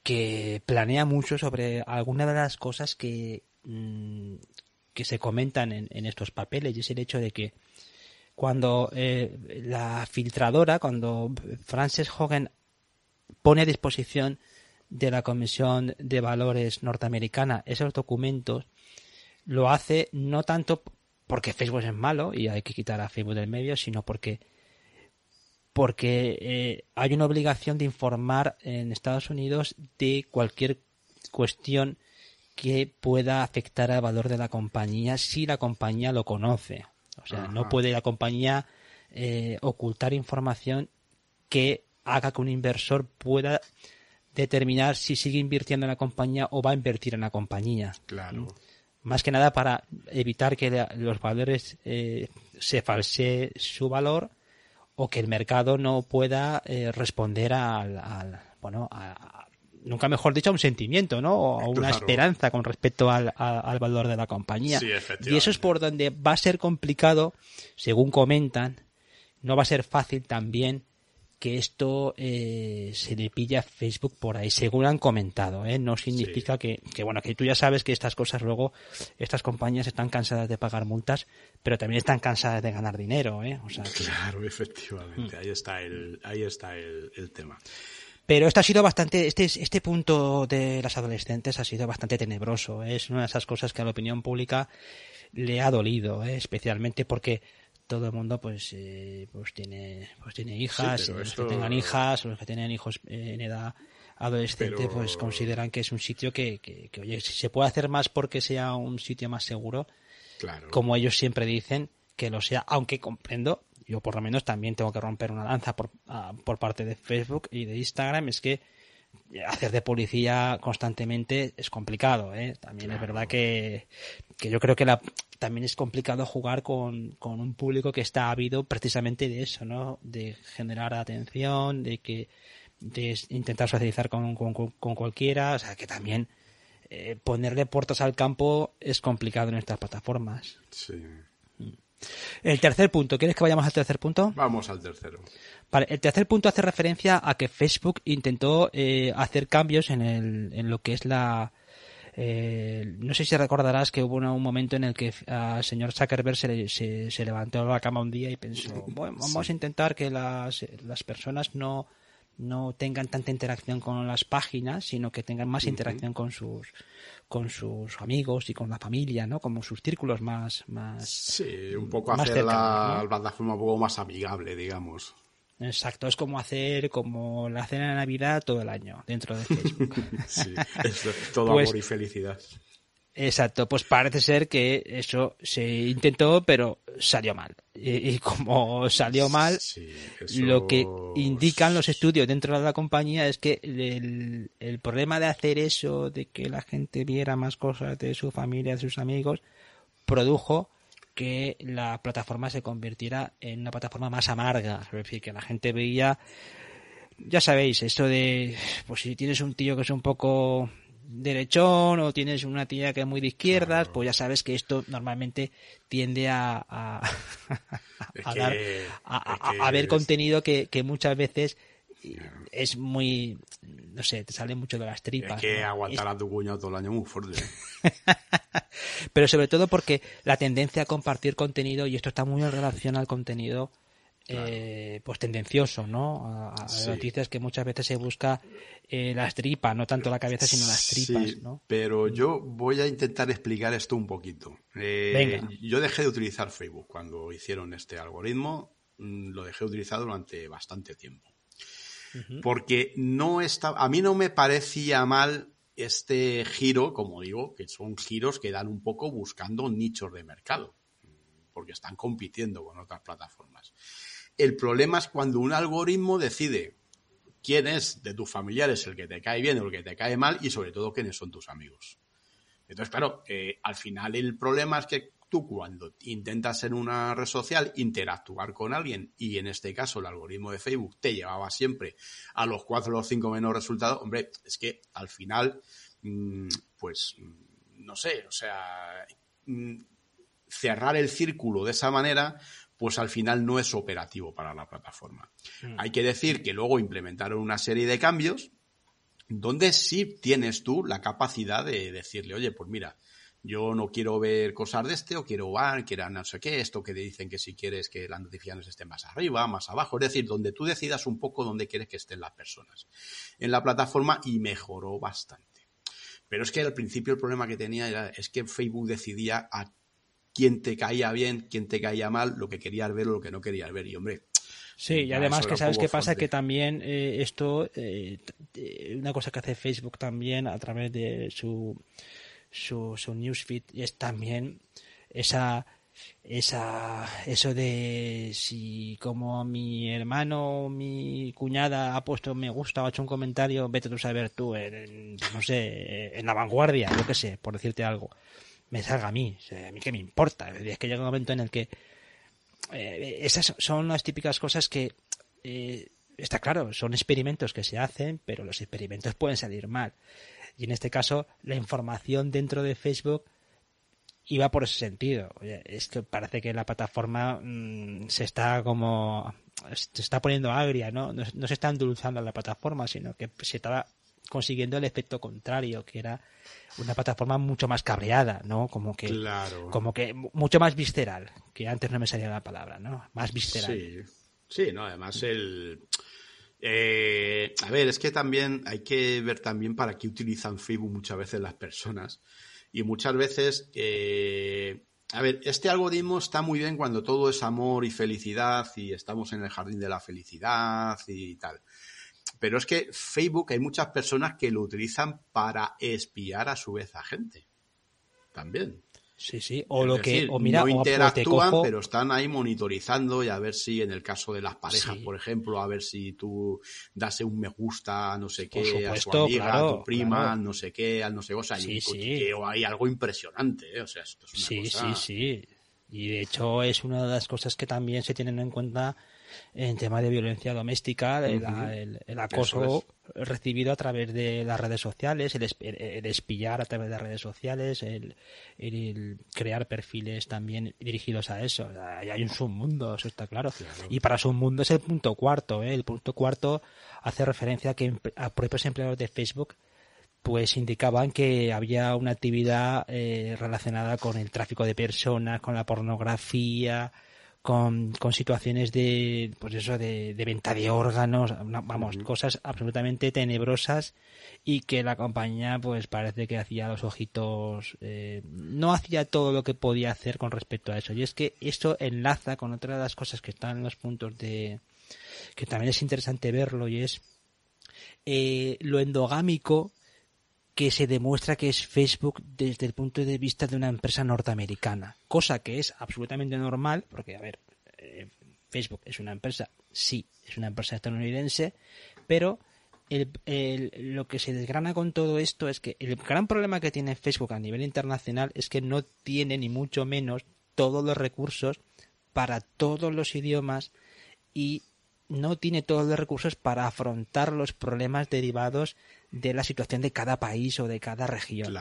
que planea mucho sobre alguna de las cosas que, Mm, que se comentan en, estos papeles y es el hecho de que cuando eh, la filtradora, cuando Frances Hogan pone a disposición de la Comisión de Valores norteamericana esos documentos, lo hace no tanto porque Facebook es malo y hay que quitar a Facebook del medio, sino porque porque eh, hay una obligación de informar en Estados Unidos de cualquier cuestión que pueda afectar al valor de la compañía si la compañía lo conoce. O sea, no puede la compañía eh, ocultar información que haga que un inversor pueda determinar si sigue invirtiendo en la compañía o va a invertir en la compañía. Claro. Más que nada para evitar que los valores eh, se falsee su valor o que el mercado no pueda eh, responder al, al bueno a, nunca mejor dicho, a un sentimiento, ¿no? O a una esperanza con respecto al, valor de la compañía. y eso es por donde va a ser complicado, según comentan, no va a ser fácil también que esto eh, se le pilla a Facebook por ahí, según han comentado, ¿eh? No significa que, que, bueno, que tú ya sabes que estas cosas luego, estas compañías están cansadas de pagar multas, pero también están cansadas de ganar dinero, ¿eh? O sea, Claro, efectivamente, ahí está el, ahí está el, el tema. Pero esto ha sido bastante, este, este punto de las adolescentes ha sido bastante tenebroso. ¿eh? Es una de esas cosas que a la opinión pública le ha dolido, ¿eh? especialmente porque todo el mundo pues eh, pues tiene pues tiene hijas Sí, los que tengan hijas los que tienen hijos en edad adolescente Pero- pues consideran que es un sitio que, que, que, oye si se puede hacer más porque sea un sitio más seguro Claro. como ellos siempre dicen que lo sea aunque comprendo yo por lo menos también tengo que romper una lanza por, ah, por parte de Facebook y de Instagram es que hacer de policía constantemente es complicado ¿eh? también es verdad que, que yo creo que la, también es complicado jugar con, con un público que está ávido precisamente de eso no de generar atención de que de intentar socializar con, con- con cualquiera o sea que también eh, ponerle puertas al campo es complicado en estas plataformas Sí. El tercer punto, ¿quieres que vayamos al tercer punto? Vamos al tercero. Vale, el tercer punto hace referencia a que Facebook intentó eh, hacer cambios en, el, en lo que es la... eh, no sé si recordarás que hubo una- un momento en el que al señor Zuckerberg se, le- se, se levantó de la cama un día y pensó, bueno, vamos a intentar que las, las personas no, no tengan tanta interacción con las páginas, sino que tengan más interacción con sus con sus amigos y con la familia, ¿no? Como sus círculos más más Sí, un poco Más hacer la cercano, ¿no? plataforma un poco más amigable, digamos. Exacto, es como hacer como la cena de Navidad todo el año dentro de Facebook. Sí, eso, todo Pues- amor y felicidad. Exacto, pues parece ser que eso se intentó, pero salió mal. Y, y como salió mal, Sí, eso- lo que indican los estudios dentro de la compañía es que el, el problema de hacer eso, de que la gente viera más cosas de su familia, de sus amigos, produjo que la plataforma se convirtiera en una plataforma más amarga. Es decir, que la gente veía, ya sabéis, esto de, pues si tienes un tío que es un poco derechón o tienes una tía que es muy de izquierdas, pues ya sabes que esto normalmente tiende a, a, dar, a, a- ver es- contenido que, que muchas veces es muy, no sé, te sale mucho de las Es tripas. que ¿no? aguantar a tu cuñado todo el año muy fuerte. pero sobre todo porque la tendencia a compartir contenido, y esto está muy en relación al contenido eh, pues tendencioso, ¿no? A, Sí. noticias que muchas veces se busca eh, las tripas, no tanto la cabeza, sino las tripas, Sí, ¿no? pero yo voy a intentar explicar esto un poquito. Eh, Venga. Yo dejé de utilizar Facebook cuando hicieron este algoritmo. mm, Lo dejé de utilizar durante bastante tiempo. Porque no estaba, a mí no me parecía mal este giro, como digo, que son giros que dan un poco buscando nichos de mercado, porque están compitiendo con otras plataformas. El problema es cuando un algoritmo decide quién es de tus familiares el que te cae bien o el que te cae mal y sobre todo quiénes son tus amigos. Entonces, claro, eh, al final el problema es que tú cuando intentas en una red social interactuar con alguien y en este caso el algoritmo de Facebook te llevaba siempre a los cuatro o los cinco menos resultados, hombre, es que al final, mm, pues, mm, no sé, o sea, mm, cerrar el círculo de esa manera, pues al final no es operativo para la plataforma. Hay que decir que luego implementaron una serie de cambios donde sí tienes tú la capacidad de decirle, oye, pues mira, yo no quiero ver cosas de este, o quiero ver, quiero no sé qué, esto que te dicen que si quieres que las notificaciones estén más arriba, más abajo, es decir, donde tú decidas un poco dónde quieres que estén las personas en la plataforma y mejoró bastante. Pero es que al principio el problema que tenía era, es que Facebook decidía a quién te caía bien, quién te caía mal, lo que querías ver o lo que no querías ver. Y hombre, Sí, y además que sabes qué pasa, que también eh, esto, eh, una cosa que hace Facebook también a través de su, su, su newsfeed es también esa, esa, eso de si como mi hermano o mi cuñada ha puesto me gusta o ha hecho un comentario, vete tú a saber tú, en, en, no sé, en la vanguardia, yo qué sé, por decirte algo, me salga a mí, a mí qué me importa, es que llega un momento en el que eh, esas son las típicas cosas que eh, está claro, son experimentos que se hacen, pero los experimentos pueden salir mal. Y en este caso, la información dentro de Facebook iba por ese sentido. Es que parece que la plataforma mmm, se está como se está poniendo agria, ¿no? ¿no? se está endulzando la plataforma, sino que se estaba consiguiendo el efecto contrario, que era una plataforma mucho más cabreada, ¿no? Como que, como que mucho más visceral, que antes no me salía la palabra, ¿no? Más visceral. Sí, sí, no, además el... Eh, a ver, es que también hay que ver también para qué utilizan Facebook muchas veces las personas. Y muchas veces, eh, a ver, este algoritmo está muy bien cuando todo es amor y felicidad y estamos en el jardín de la felicidad y tal. Pero es que Facebook hay muchas personas que lo utilizan para espiar a su vez a gente. También. Sí, sí. O lo que, o mira, no interactúan, pero están ahí monitorizando y a ver si en el caso de las parejas, por ejemplo, a ver si tú das un me gusta a no sé qué, a su amiga, a tu prima, no sé qué, al no sé qué, o sea, sí, hay, algo impresionante, ¿eh? o sea, esto es una sí, Sí, sí, Y de hecho es una de las cosas que también se tienen en cuenta en tema de violencia doméstica, el, acoso recibido a través de las redes sociales, el, espillar a través de las redes sociales, el, crear perfiles también dirigidos a eso. hay un submundo, eso está claro. Y para submundo es el punto cuarto. ¿eh? El punto cuarto hace referencia a que a propios empleados de Facebook pues indicaban que había una actividad eh, relacionada con el tráfico de personas, con la pornografía, con, con situaciones de, pues eso, de, de venta de órganos, vamos, cosas absolutamente tenebrosas y que la compañía, pues parece que hacía los ojitos, eh, no hacía todo lo que podía hacer con respecto a eso. Y es que esto enlaza con otra de las cosas que están en los puntos de, que también es interesante verlo y es eh, lo endogámico que se demuestra que es Facebook desde el punto de vista de una empresa norteamericana, cosa que es absolutamente normal, porque, a ver, eh, Facebook es una empresa, sí, es una empresa estadounidense, pero lo que se desgrana con todo esto es que el gran problema que tiene Facebook a nivel internacional es que no tiene ni mucho menos todos los recursos para todos los idiomas y no tiene todos los recursos para afrontar los problemas derivados de la situación de cada país o de cada región.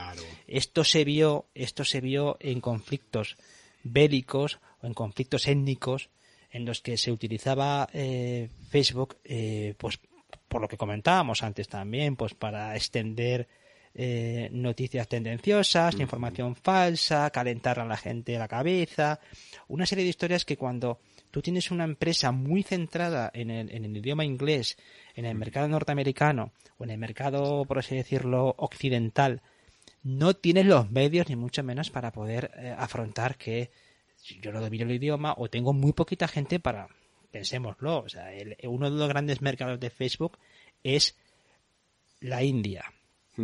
Esto se vio, esto se vio en conflictos bélicos o en conflictos étnicos en los que se utilizaba eh, Facebook, eh, pues por lo que comentábamos antes también, pues para extender eh, noticias tendenciosas, información falsa, calentar a la gente la cabeza, una serie de historias que cuando tú tienes una empresa muy centrada en el, en el idioma inglés, en el mercado norteamericano o en el mercado, por así decirlo, occidental, no tienes los medios ni mucho menos para poder eh, afrontar que yo no domino el idioma o tengo muy poquita gente para, pensémoslo, o sea, uno de los grandes mercados de Facebook es la India, eh,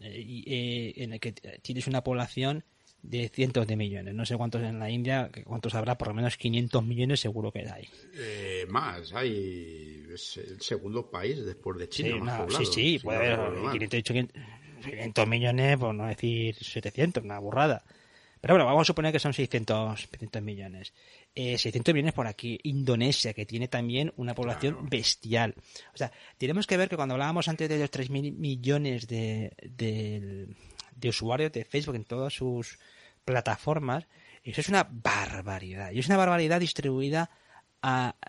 eh, en el que tienes una población de cientos de millones. No sé cuántos en la India, cuántos habrá, por lo menos 500 millones seguro que hay. Eh, más, hay. Es el segundo país después de China. Sí, más sí, sí, puede haber 500, millones, por no decir 700, una burrada. Pero bueno, vamos a suponer que son 600, millones. Eh, 600 millones por aquí. Indonesia, que tiene también una población bestial. O sea, tenemos que ver que cuando hablábamos antes de los 3.000 millones de, de usuarios de Facebook en todas sus plataformas, eso es una barbaridad. Y es una barbaridad distribuida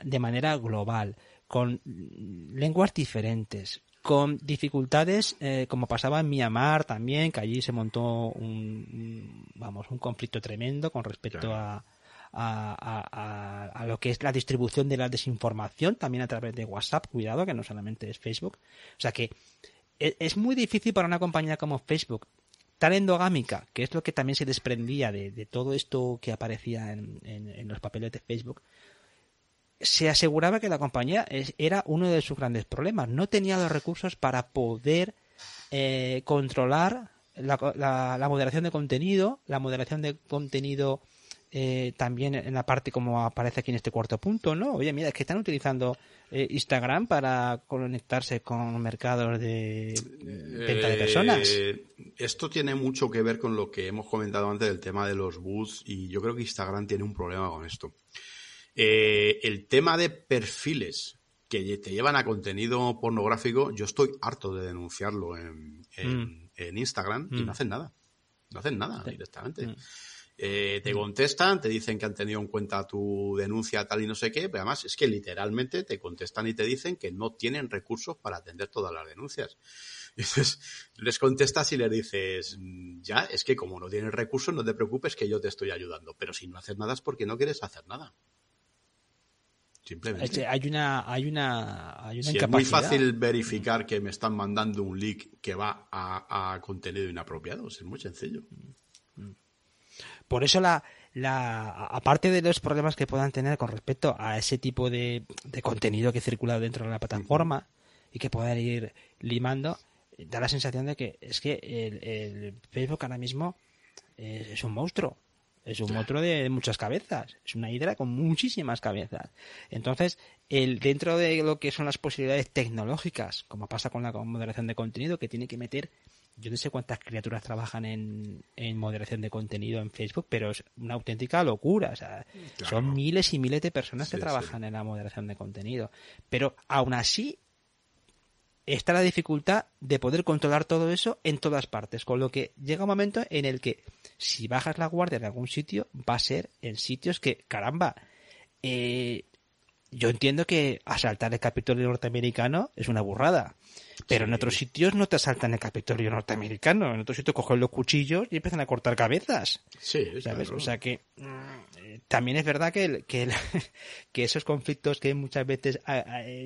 de manera global, con lenguas diferentes, con dificultades eh, como pasaba en Myanmar también, que allí se montó un, vamos, un conflicto tremendo con respecto a, a, a, lo que es la distribución de la desinformación también a través de WhatsApp, cuidado que no solamente es Facebook. O sea que e, es muy difícil para una compañía como Facebook tan endogámica, que es lo que también se desprendía de, todo esto que aparecía en, los papeles de Facebook, se aseguraba que la compañía era uno de sus grandes problemas. No tenía los recursos para poder eh, controlar la, moderación de contenido, la moderación de contenido eh, también en la parte como aparece aquí en este cuarto punto, ¿no? Oye, mira, es que están utilizando eh, Instagram para conectarse con mercados de venta de personas. Eh, esto tiene mucho que ver con lo que hemos comentado antes del tema de los boots y yo creo que Instagram tiene un problema con esto. el tema de perfiles que te llevan a contenido pornográfico, yo estoy harto de denunciarlo en, mm. Instagram y no mm. hacen nada. No hacen nada directamente. Mm. Eh, te contestan, te dicen que han tenido en cuenta tu denuncia tal y no sé qué, pero además es que literalmente te contestan y te dicen que no tienen recursos para atender todas las denuncias. Entonces les contestas y les dices, mm, ya, es que como no tienes recursos, no te preocupes que yo te estoy ayudando, pero si no haces nada es porque no quieres hacer nada. Simplemente. Hay una, hay una, hay una es muy fácil verificar que me están mandando un leak que va a, contenido inapropiado. Es muy sencillo. Por eso la, la, aparte de los problemas que puedan tener con respecto a ese tipo de, contenido que circula dentro de la plataforma y que puedan ir limando, da la sensación de que es que el, Facebook ahora mismo es un monstruo. Es un monstruo de muchas cabezas. Es una hidra con muchísimas cabezas. Entonces, el, dentro de lo que son las posibilidades tecnológicas, como pasa con la moderación de contenido, que tiene que meter, yo no sé cuántas criaturas trabajan en, moderación de contenido en Facebook, pero es una auténtica locura. O sea, son miles y miles de personas que trabajan en la moderación de contenido. Pero aún así, está la dificultad de poder controlar todo eso en todas partes, con lo que llega un momento en el que si bajas la guardia en algún sitio, va a ser en sitios que, caramba, eh, yo entiendo que asaltar el Capitolio norteamericano es una burrada, pero en otros sitios no te asaltan el Capitolio norteamericano, en otros sitios cogen los cuchillos y empiezan a cortar cabezas. Sí, ¿sabes? O sea que mm, también es verdad que, que, que, esos conflictos que muchas veces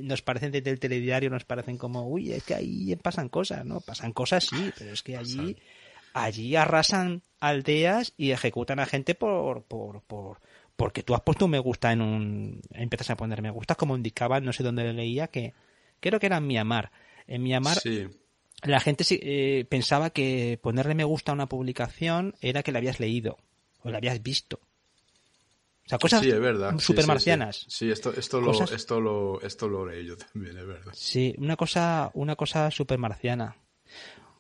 nos parecen desde el telediario, nos parecen como, uy, es que ahí pasan cosas, ¿no? Pasan cosas, sí, pero es que allí, allí arrasan aldeas y ejecutan a gente por, por, por porque tú has puesto un me gusta en un... empiezas a poner me gusta como indicaba, no sé dónde le leía, que creo que era en Myanmar. En Myanmar la gente eh, pensaba que ponerle me gusta a una publicación era que la habías leído o la habías visto. O sea, cosas super marcianas. Sí, esto, esto, lo, esto, lo, esto lo leí yo también, es verdad. Sí, una cosa, una cosa super marciana.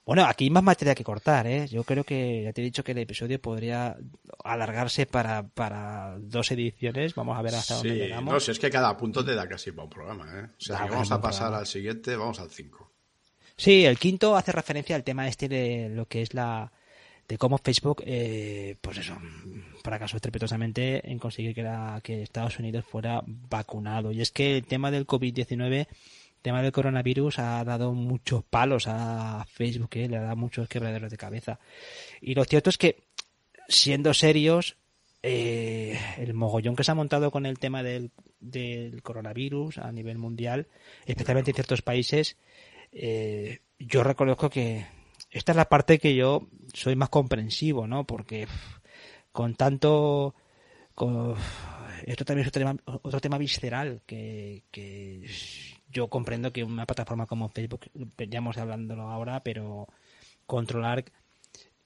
Bueno, aquí hay más materia que cortar, ¿eh? Yo creo que ya te he dicho que el episodio podría alargarse para, para dos ediciones. Vamos a ver hasta dónde llegamos. No, si es que cada punto te da casi para un programa, ¿eh? O sea, vamos a pasar al siguiente, vamos al 5. Sí, el quinto hace referencia al tema este de lo que es la de cómo Facebook, eh, pues eso, fracasó estrepitosamente en conseguir que, la, que Estados Unidos fuera vacunado. Y es que el tema del COVID-19 tema del coronavirus ha dado muchos palos a Facebook, ¿eh? le ha dado muchos quebraderos de cabeza. Y lo cierto es que, siendo serios, eh, el mogollón que se ha montado con el tema del, del coronavirus a nivel mundial, especialmente en ciertos países, eh, yo reconozco que esta es la parte que yo soy más comprensivo, ¿no? Porque con tanto... esto también es otro tema, otro tema visceral que yo comprendo que una plataforma como Facebook, veníamos hablándolo ahora, pero controlar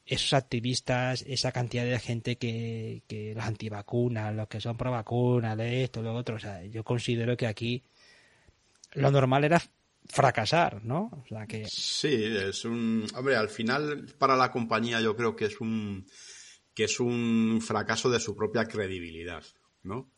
esos activistas, esa cantidad de gente que, que los antivacunas, los que son pro vacunas, esto, lo otro, o sea, yo considero que aquí lo normal era fracasar, ¿no? O sea que... Sí, es un... Hombre, al final para la compañía yo creo que es un que es un fracaso de su propia credibilidad, ¿no?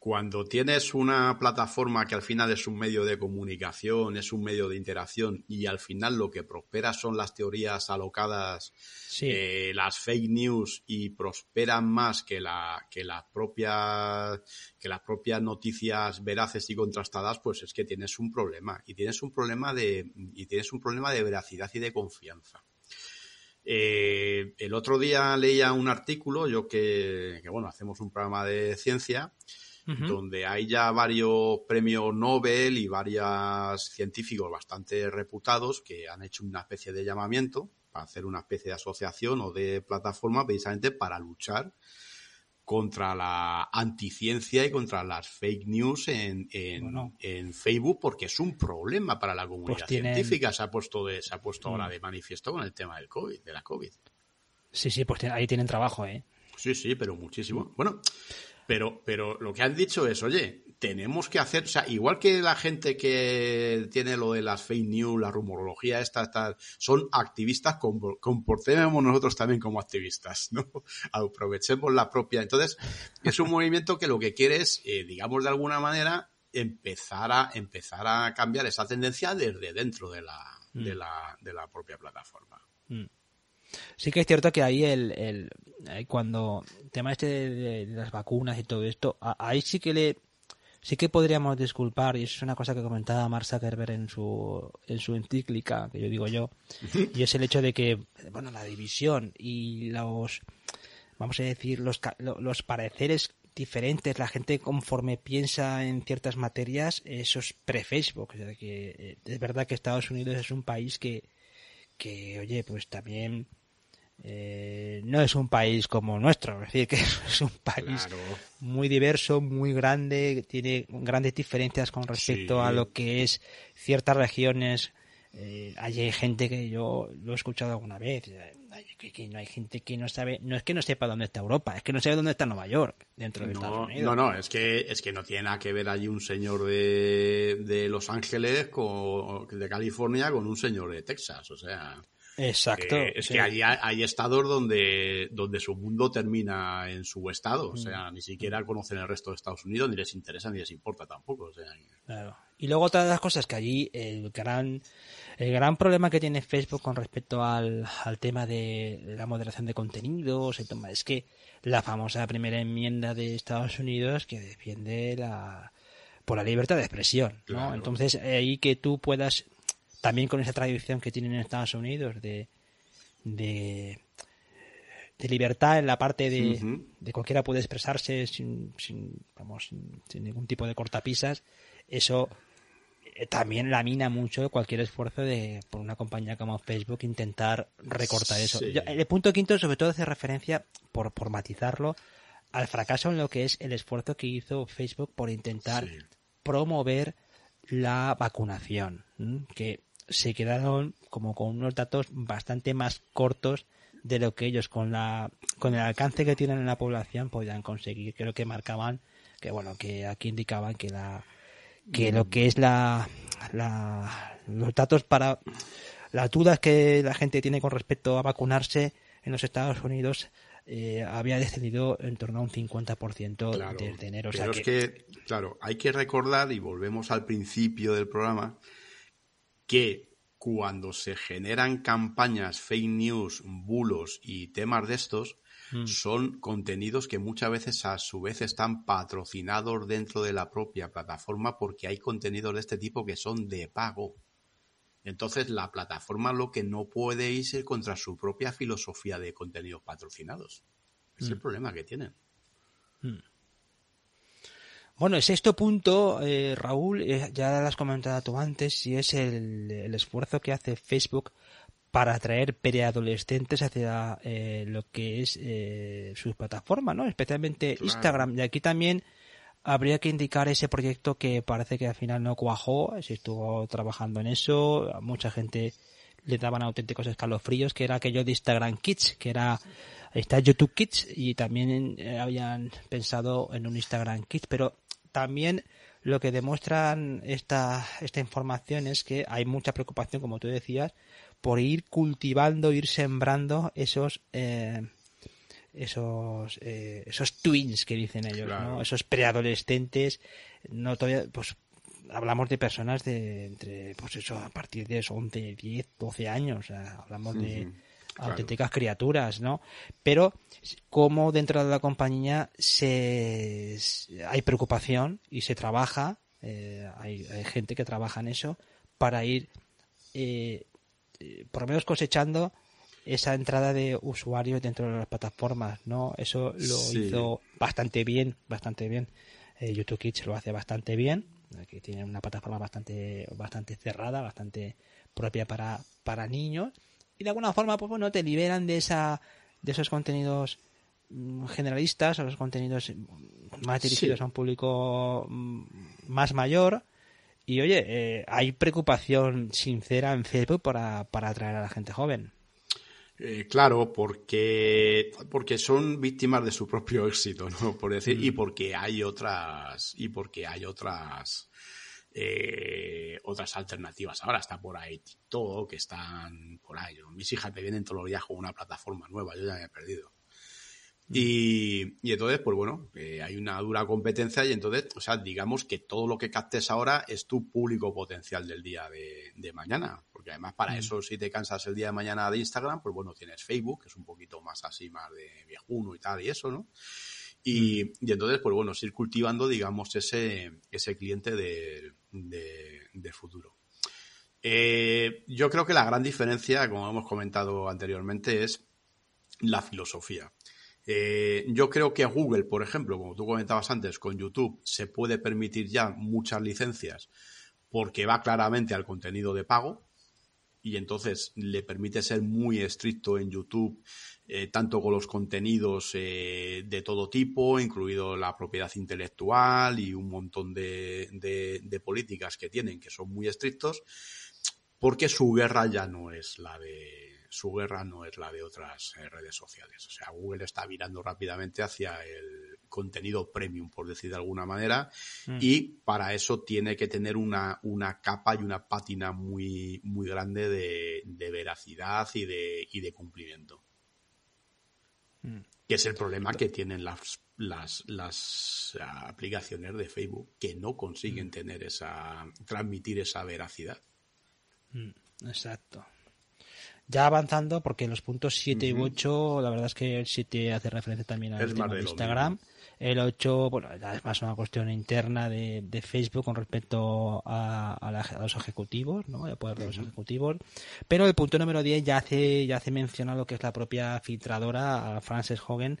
Cuando tienes una plataforma que al final es un medio de comunicación, es un medio de interacción y al final lo que prospera son las teorías alocadas, eh, las fake news y prosperan más que la que las propias que las propias noticias veraces y contrastadas, pues es que tienes un problema y tienes un problema de y tienes un problema de veracidad y de confianza. Eh, el otro día leía un artículo, yo que, que bueno, hacemos un programa de ciencia donde hay ya varios premios Nobel y varios científicos bastante reputados que han hecho una especie de llamamiento para hacer una especie de asociación o de plataforma precisamente para luchar contra la anticiencia y contra las fake news en, en, Facebook porque es un problema para la comunidad pues científica. Se ha puesto, de, se ha puesto ahora mm. de manifiesto con el tema del COVID, de la COVID. Sí, sí, pues ahí tienen trabajo, ¿eh? Sí, sí, pero muchísimo. Bueno, pero, pero lo que han dicho es, oye, tenemos que hacer, o sea, igual que la gente que tiene lo de las fake news, la rumorología, esta, tal, son activistas, comportemos nosotros también como activistas, ¿no? Aprovechemos la propia. Entonces, es un movimiento que lo que quiere es, eh, digamos de alguna manera, empezar a, empezar a cambiar esa tendencia desde dentro de la, de mm. la, de la propia plataforma. Mm. Sí que es cierto que ahí el, el cuando el tema este de, las vacunas y todo esto, ahí sí que le sí que podríamos disculpar, y eso es una cosa que comentaba Mark Zuckerberg en su, en su encíclica, que yo digo yo, y es el hecho de que, bueno, la división y los, vamos a decir, los, los pareceres diferentes, la gente conforme piensa en ciertas materias, eso es pre-Facebook. O sea, que eh, es verdad que Estados Unidos es un país que, que oye, pues también eh, no es un país como nuestro, es decir, que es un país muy diverso, muy grande, tiene grandes diferencias con respecto a lo que es ciertas regiones. Eh, hay gente que yo lo he escuchado alguna vez, que, no hay gente que no sabe, no es que no sepa dónde está Europa, es que no sabe dónde está Nueva York dentro de Estados Unidos. No, no, es que, es que no tiene nada que ver allí un señor de, de Los Ángeles con, de California con un señor de Texas, o sea. Exacto. es que hay, hay, estados donde, donde su mundo termina en su estado. O sea, mm. ni siquiera conocen el resto de Estados Unidos, ni les interesa, ni les importa tampoco. O sea, claro. Y luego otra de las cosas que allí el gran, el gran problema que tiene Facebook con respecto al, al tema de la moderación de contenidos, el tema, es que la famosa primera enmienda de Estados Unidos que defiende la por la libertad de expresión, ¿no? Entonces ahí que tú puedas también con esa tradición que tienen en Estados Unidos de, de, libertad en la parte de, de cualquiera puede expresarse sin, sin, vamos, sin ningún tipo de cortapisas, eso eh, también lamina mucho cualquier esfuerzo de por una compañía como Facebook intentar recortar eso. el punto quinto sobre todo hace referencia, por, por matizarlo, al fracaso en lo que es el esfuerzo que hizo Facebook por intentar promover la vacunación, que se quedaron como con unos datos bastante más cortos de lo que ellos con la con el alcance que tienen en la población podían conseguir creo que marcaban que bueno que aquí indicaban que la que lo que es la, la los datos para las dudas que la gente tiene con respecto a vacunarse en los Estados Unidos eh, había descendido en torno a un 50% desde enero. Pero es que, claro, hay que recordar, y volvemos al principio del programa, que cuando se generan campañas, fake news, bulos y temas de estos, mm. son contenidos que muchas veces a su vez están patrocinados dentro de la propia plataforma porque hay contenidos de este tipo que son de pago. Entonces la plataforma lo que no puede irse contra su propia filosofía de contenidos patrocinados. Es el mm. problema que tienen. Mm. Bueno, el sexto punto, eh, Raúl, eh, ya lo has comentado tú antes, y es el, esfuerzo que hace Facebook para atraer preadolescentes hacia eh, lo que es su plataforma, ¿no? Especialmente Instagram. Y aquí también habría que indicar ese proyecto que parece que al final no cuajó, se estuvo trabajando en eso, a mucha gente le daban auténticos escalofríos, que era aquello de Instagram Kids, que era está YouTube Kids y también habían pensado en un Instagram Kids, pero también lo que demuestran esta, esta información es que hay mucha preocupación, como tú decías, por ir cultivando, ir sembrando esos eh, esos eh, esos twins que dicen ellos, ¿no? Esos preadolescentes, no todavía, pues hablamos de personas de entre, pues eso, a partir de 11, 10, 12 años, hablamos de auténticas criaturas, ¿no? Pero como dentro de la compañía se hay preocupación y se trabaja, eh, hay, gente que trabaja en eso para ir eh, eh, por lo menos cosechando esa entrada de usuarios dentro de las plataformas, ¿no? Eso lo hizo bastante bien, bastante bien. YouTube Kids lo hace bastante bien, que tiene una plataforma bastante, bastante cerrada, bastante propia para, para niños y de alguna forma, pues bueno, te liberan de esa, de esos contenidos mm, generalistas, o los contenidos más dirigidos a un público mm, más mayor. Y oye, eh, hay preocupación sincera en Facebook para, para atraer a la gente joven. Eh, claro, porque, porque son víctimas de su propio éxito, ¿no? Por decir, y mm. porque hay otras, y porque hay otras, eh, otras alternativas. Ahora está por ahí TikTok, que están por ahí. Mis hijas te vienen todos los días con una plataforma nueva, yo ya me he perdido. Mm. Y, y entonces, pues bueno, eh, hay una dura competencia y entonces, o sea, digamos que todo lo que captes ahora es tu público potencial del día de, mañana. Porque porque además para mm. eso si te cansas el día de mañana de Instagram, pues bueno, tienes Facebook, que es un poquito más así, más de viejuno y tal y eso, ¿no? Y, mm. y entonces, pues bueno, ir cultivando, digamos, ese, ese cliente de, de, futuro. Eh, yo creo que la gran diferencia, como hemos comentado anteriormente, es la filosofía. Eh, yo creo que Google, por ejemplo, como tú comentabas antes, con YouTube se puede permitir ya muchas licencias porque va claramente al contenido de pago y entonces le permite ser muy estricto en YouTube, eh, tanto con los contenidos eh, de todo tipo, incluido la propiedad intelectual y un montón de, de políticas que tienen que son muy estrictos, porque su guerra ya no es la de su guerra no es la de otras eh, redes sociales. O sea, Google está virando rápidamente hacia el contenido premium, por decir de alguna manera, mm. y para eso tiene que tener una, una capa y una pátina muy, muy grande de, veracidad y de, y de cumplimiento. Mm. Que es el problema que tienen las, las, las aplicaciones de Facebook, que no consiguen mm. tener esa, transmitir esa veracidad. Exacto ya avanzando, porque los puntos 7 y 8, la verdad es que el 7 hace referencia también al tema de Instagram. El 8, bueno, ya es más una cuestión interna de, Facebook con respecto a, los ejecutivos, ¿no? El poder de los ejecutivos. Pero el punto número 10 ya hace, ya hace mención a lo que es la propia filtradora, a Frances Hogan,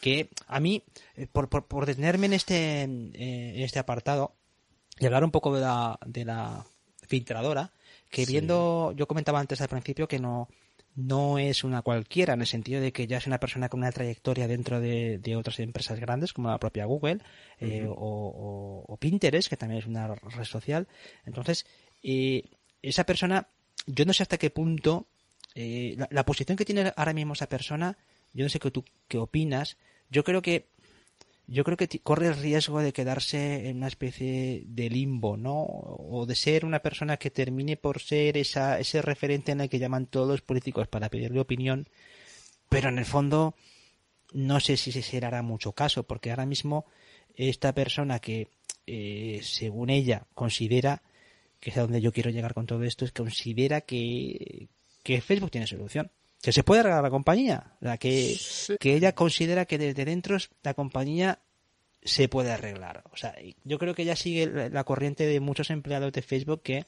que a mí, eh, por, por, por detenerme en este, en este apartado y hablar un poco de la, de la filtradora, que viendo, yo comentaba antes al principio que no, no es una cualquiera, en el sentido de que ya es una persona con una trayectoria dentro de, otras empresas grandes, como la propia Google eh, o, Pinterest, que también es una red social. Entonces, eh, esa persona, yo no sé hasta qué punto, eh, la, posición que tiene ahora mismo esa persona, yo no sé qué tú qué opinas, yo creo que yo creo que corre el riesgo de quedarse en una especie de limbo, ¿no? O de ser una persona que termine por ser esa, ese referente en el que llaman todos los políticos para pedirle opinión, pero en el fondo no sé si se hará mucho caso, porque ahora mismo esta persona que, eh, según ella, considera, que es a donde yo quiero llegar con todo esto, es que considera que, que Facebook tiene solución que se puede arreglar la compañía, la que, que ella considera que desde dentro la compañía se puede arreglar. O sea, yo creo que ella sigue la corriente de muchos empleados de Facebook que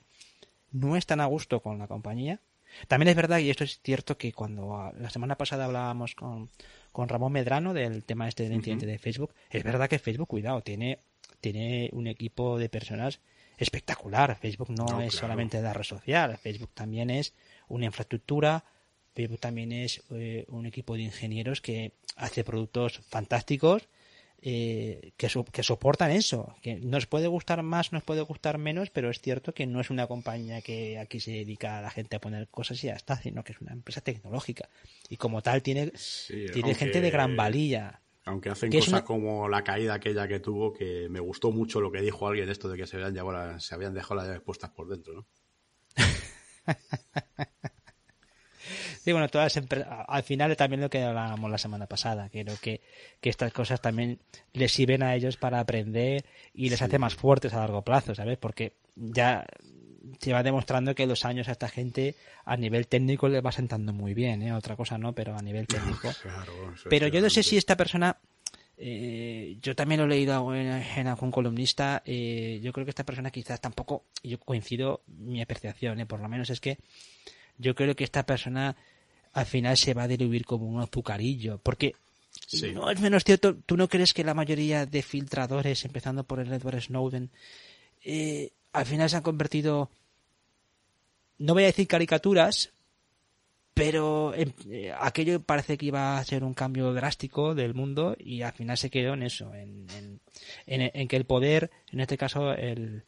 no están a gusto con la compañía. También es verdad, y esto es cierto, que cuando la semana pasada hablábamos con, con Ramón Medrano del tema este del incidente de Facebook, es verdad que Facebook, cuidado, tiene, tiene un equipo de personas espectacular. Facebook no, es solamente la red social, Facebook también es una infraestructura, También es eh, un equipo de ingenieros que hace productos fantásticos eh, que, que soportan eso. Que nos puede gustar más, nos puede gustar menos, pero es cierto que no es una compañía que aquí se dedica a la gente a poner cosas y ya está, sino que es una empresa tecnológica. Y como tal tiene, tiene gente de gran valía. Aunque hacen cosas como la caída aquella que tuvo, que me gustó mucho lo que dijo alguien esto de que se habían, llevado, se habían dejado las llaves puestas por dentro, ¿no? Sí, bueno, todas al final también lo que hablábamos la semana pasada, creo que, que estas cosas también les sirven a ellos para aprender y les hace más fuertes a largo plazo, ¿sabes? Porque ya se va demostrando que los años a esta gente a nivel técnico le va sentando muy bien, ¿eh? Otra cosa no, pero a nivel técnico. pero yo no sé si esta persona eh, yo también lo he leído en, algún columnista. Eh, yo creo que esta persona quizás tampoco, yo coincido, mi apreciación, ¿eh? por lo menos es que yo creo que esta persona al final se va a diluir como un azucarillo, porque no es menos cierto, ¿tú no crees que la mayoría de filtradores, empezando por el Edward Snowden, eh, al final se han convertido, no voy a decir caricaturas, pero eh, aquello parece que iba a ser un cambio drástico del mundo y al final se quedó en eso, en, en, que el poder, en este caso el,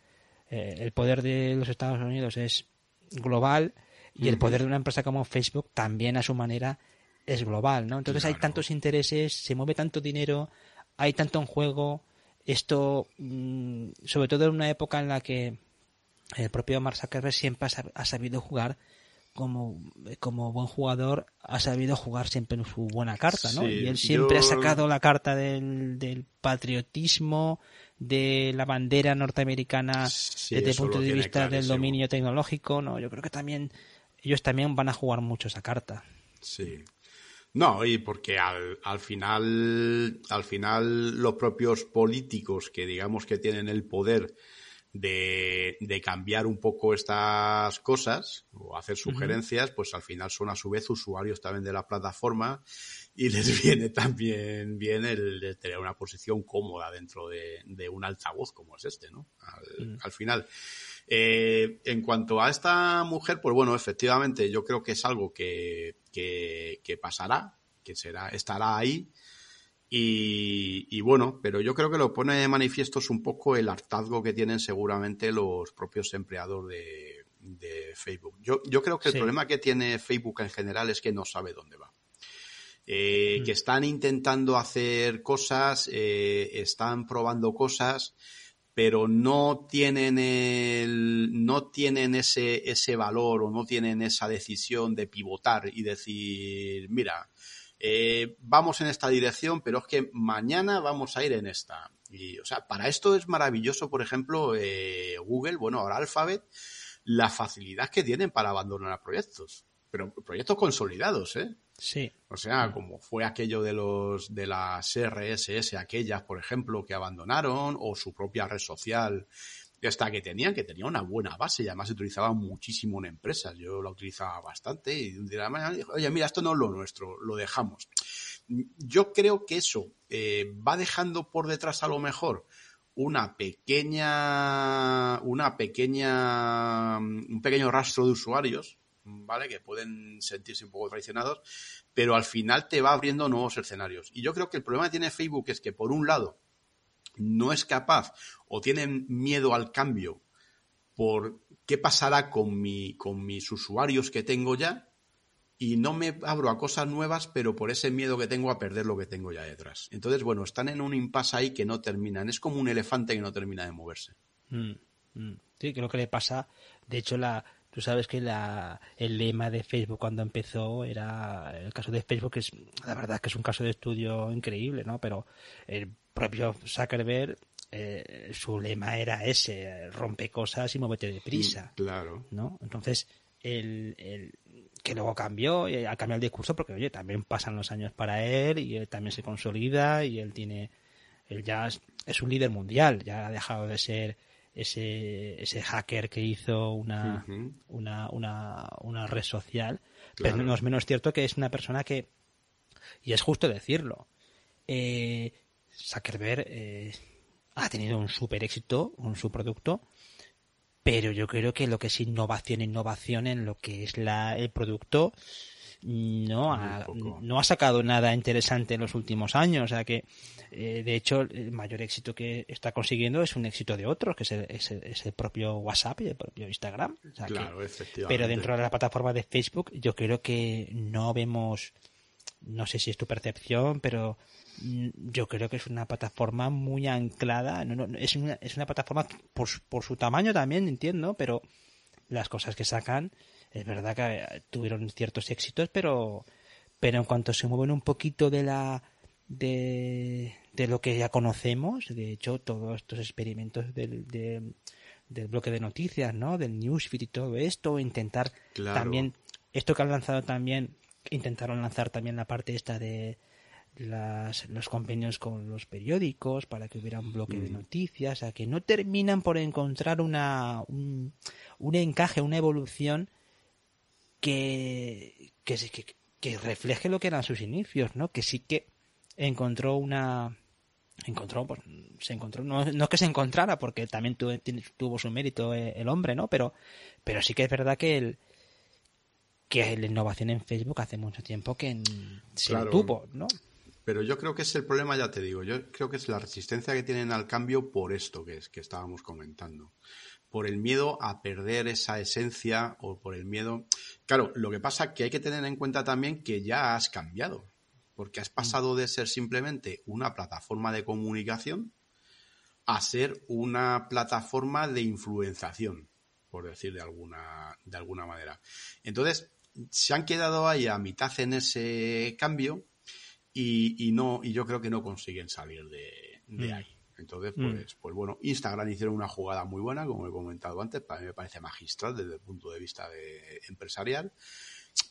eh, el poder de los Estados Unidos es global y el poder de una empresa como Facebook también a su manera es global, ¿no? Entonces hay tantos intereses, se mueve tanto dinero, hay tanto en juego. Esto, mm, sobre todo en una época en la que el propio Mark Zuckerberg siempre ha sabido jugar como, como buen jugador, ha sabido jugar siempre en su buena carta, ¿no? y él siempre ha sacado la carta del, del patriotismo, de la bandera norteamericana desde el punto de vista del dominio tecnológico, ¿no? Yo creo que también ellos también van a jugar mucho esa carta. Sí. No, y porque al, al final, al final los propios políticos que digamos que tienen el poder de, de, cambiar un poco estas cosas o hacer sugerencias, pues al final son a su vez usuarios también de la plataforma y les viene también bien el tener una posición cómoda dentro de, de un altavoz como es este, ¿no? Al, mm. al final. Eh, en cuanto a esta mujer, pues bueno, efectivamente, yo creo que es algo que, que, que pasará, que será, estará ahí y, bueno, pero yo creo que lo pone de manifiesto es un poco el hartazgo que tienen seguramente los propios empleados de, Facebook. Yo, yo, creo que el problema que tiene Facebook en general es que no sabe dónde va. Eh, mm. Que están intentando hacer cosas, eh, están probando cosas, pero no tienen el, no tienen ese, ese valor o no tienen esa decisión de pivotar y decir, mira, eh, vamos en esta dirección, pero es que mañana vamos a ir en esta. Y, o sea, para esto es maravilloso, por ejemplo, eh, Google, bueno, ahora Alphabet, la facilidad que tienen para abandonar proyectos. Pero proyectos consolidados, ¿eh? Sí. O sea, como fue aquello de los de las RSS, aquellas, por ejemplo, que abandonaron, o su propia red social esta que tenían, que tenía una buena base y además se utilizaba muchísimo en empresas. Yo la utilizaba bastante y de la mañana dijo, oye, mira, esto no es lo nuestro, lo dejamos. Yo creo que eso eh, va dejando por detrás a lo mejor una pequeña, una pequeña, un pequeño rastro de usuarios, ¿vale? Que pueden sentirse un poco traicionados, pero al final te va abriendo nuevos escenarios. Y yo creo que el problema que tiene Facebook es que, por un lado, no es capaz o tienen miedo al cambio por qué pasará con, mi, con mis usuarios que tengo ya y no me abro a cosas nuevas, pero por ese miedo que tengo a perder lo que tengo ya detrás. Entonces, bueno, están en un impasse ahí que no terminan. Es como un elefante que no termina de moverse. Mm, mm. Sí, creo que le pasa. De hecho, la, tú sabes que la, el lema de Facebook cuando empezó era el caso de Facebook es la verdad que es un caso de estudio increíble, ¿no? Pero el propio Zuckerberg eh, su lema era ese, rompe cosas y muévete deprisa. Claro. ¿no? Entonces, el, el, que luego cambió, y ha cambiado el discurso porque, oye, también pasan los años para él y él también se consolida y él tiene, él ya es, un líder mundial, ya ha dejado de ser ese, ese hacker que hizo una, una, una, una, red social, pero no es menos cierto que es una persona que, y es justo decirlo, eh, Zuckerberg eh, ha tenido un super éxito con su producto, pero yo creo que lo que es innovación, innovación en lo que es la, el producto, no ha, no ha sacado nada interesante en los últimos años. O sea que, eh, de hecho, el mayor éxito que está consiguiendo es un éxito de otros, que es el, es el, propio WhatsApp y el propio Instagram. claro, efectivamente. Pero dentro de la plataforma de Facebook, yo creo que no vemos, no sé si es tu percepción, pero Mm, yo creo que es una plataforma muy anclada. No, no, es, una, es una plataforma por, por su tamaño también, entiendo, pero las cosas que sacan, es verdad que eh, tuvieron ciertos éxitos, pero, pero en cuanto se mueven un poquito de la de, de lo que ya conocemos, de hecho, todos estos experimentos del, del bloque de noticias, ¿no? Del newsfeed y todo esto, intentar también, esto que han lanzado también, intentaron lanzar también la parte esta de las, los convenios con los periódicos para que hubiera un bloque de mm. noticias, a que no terminan por encontrar una, un, un encaje, una evolución que, que, que, refleje lo que eran sus inicios, ¿no? Que sí que encontró una, encontró, pues, se encontró, no, no que se encontrara, porque también tuvo, tuvo su mérito eh, el hombre, ¿no? Pero, pero sí que es verdad que el, que la innovación en Facebook hace mucho tiempo que se tuvo, ¿no? Pero yo creo que es el problema, ya te digo, yo creo que es la resistencia que tienen al cambio por esto que es que estábamos comentando. Por el miedo a perder esa esencia o por el miedo. Claro, lo que pasa es que hay que tener en cuenta también que ya has cambiado. Porque has pasado de ser simplemente una plataforma de comunicación a ser una plataforma de influenciación. por decir de alguna, de alguna manera. Entonces, se han quedado ahí a mitad en ese cambio y, no, y yo creo que no consiguen salir de, mm. ahí. Entonces, mm. pues, pues bueno, Instagram hicieron una jugada muy buena, como he comentado antes, para mí me parece magistral desde el punto de vista de empresarial,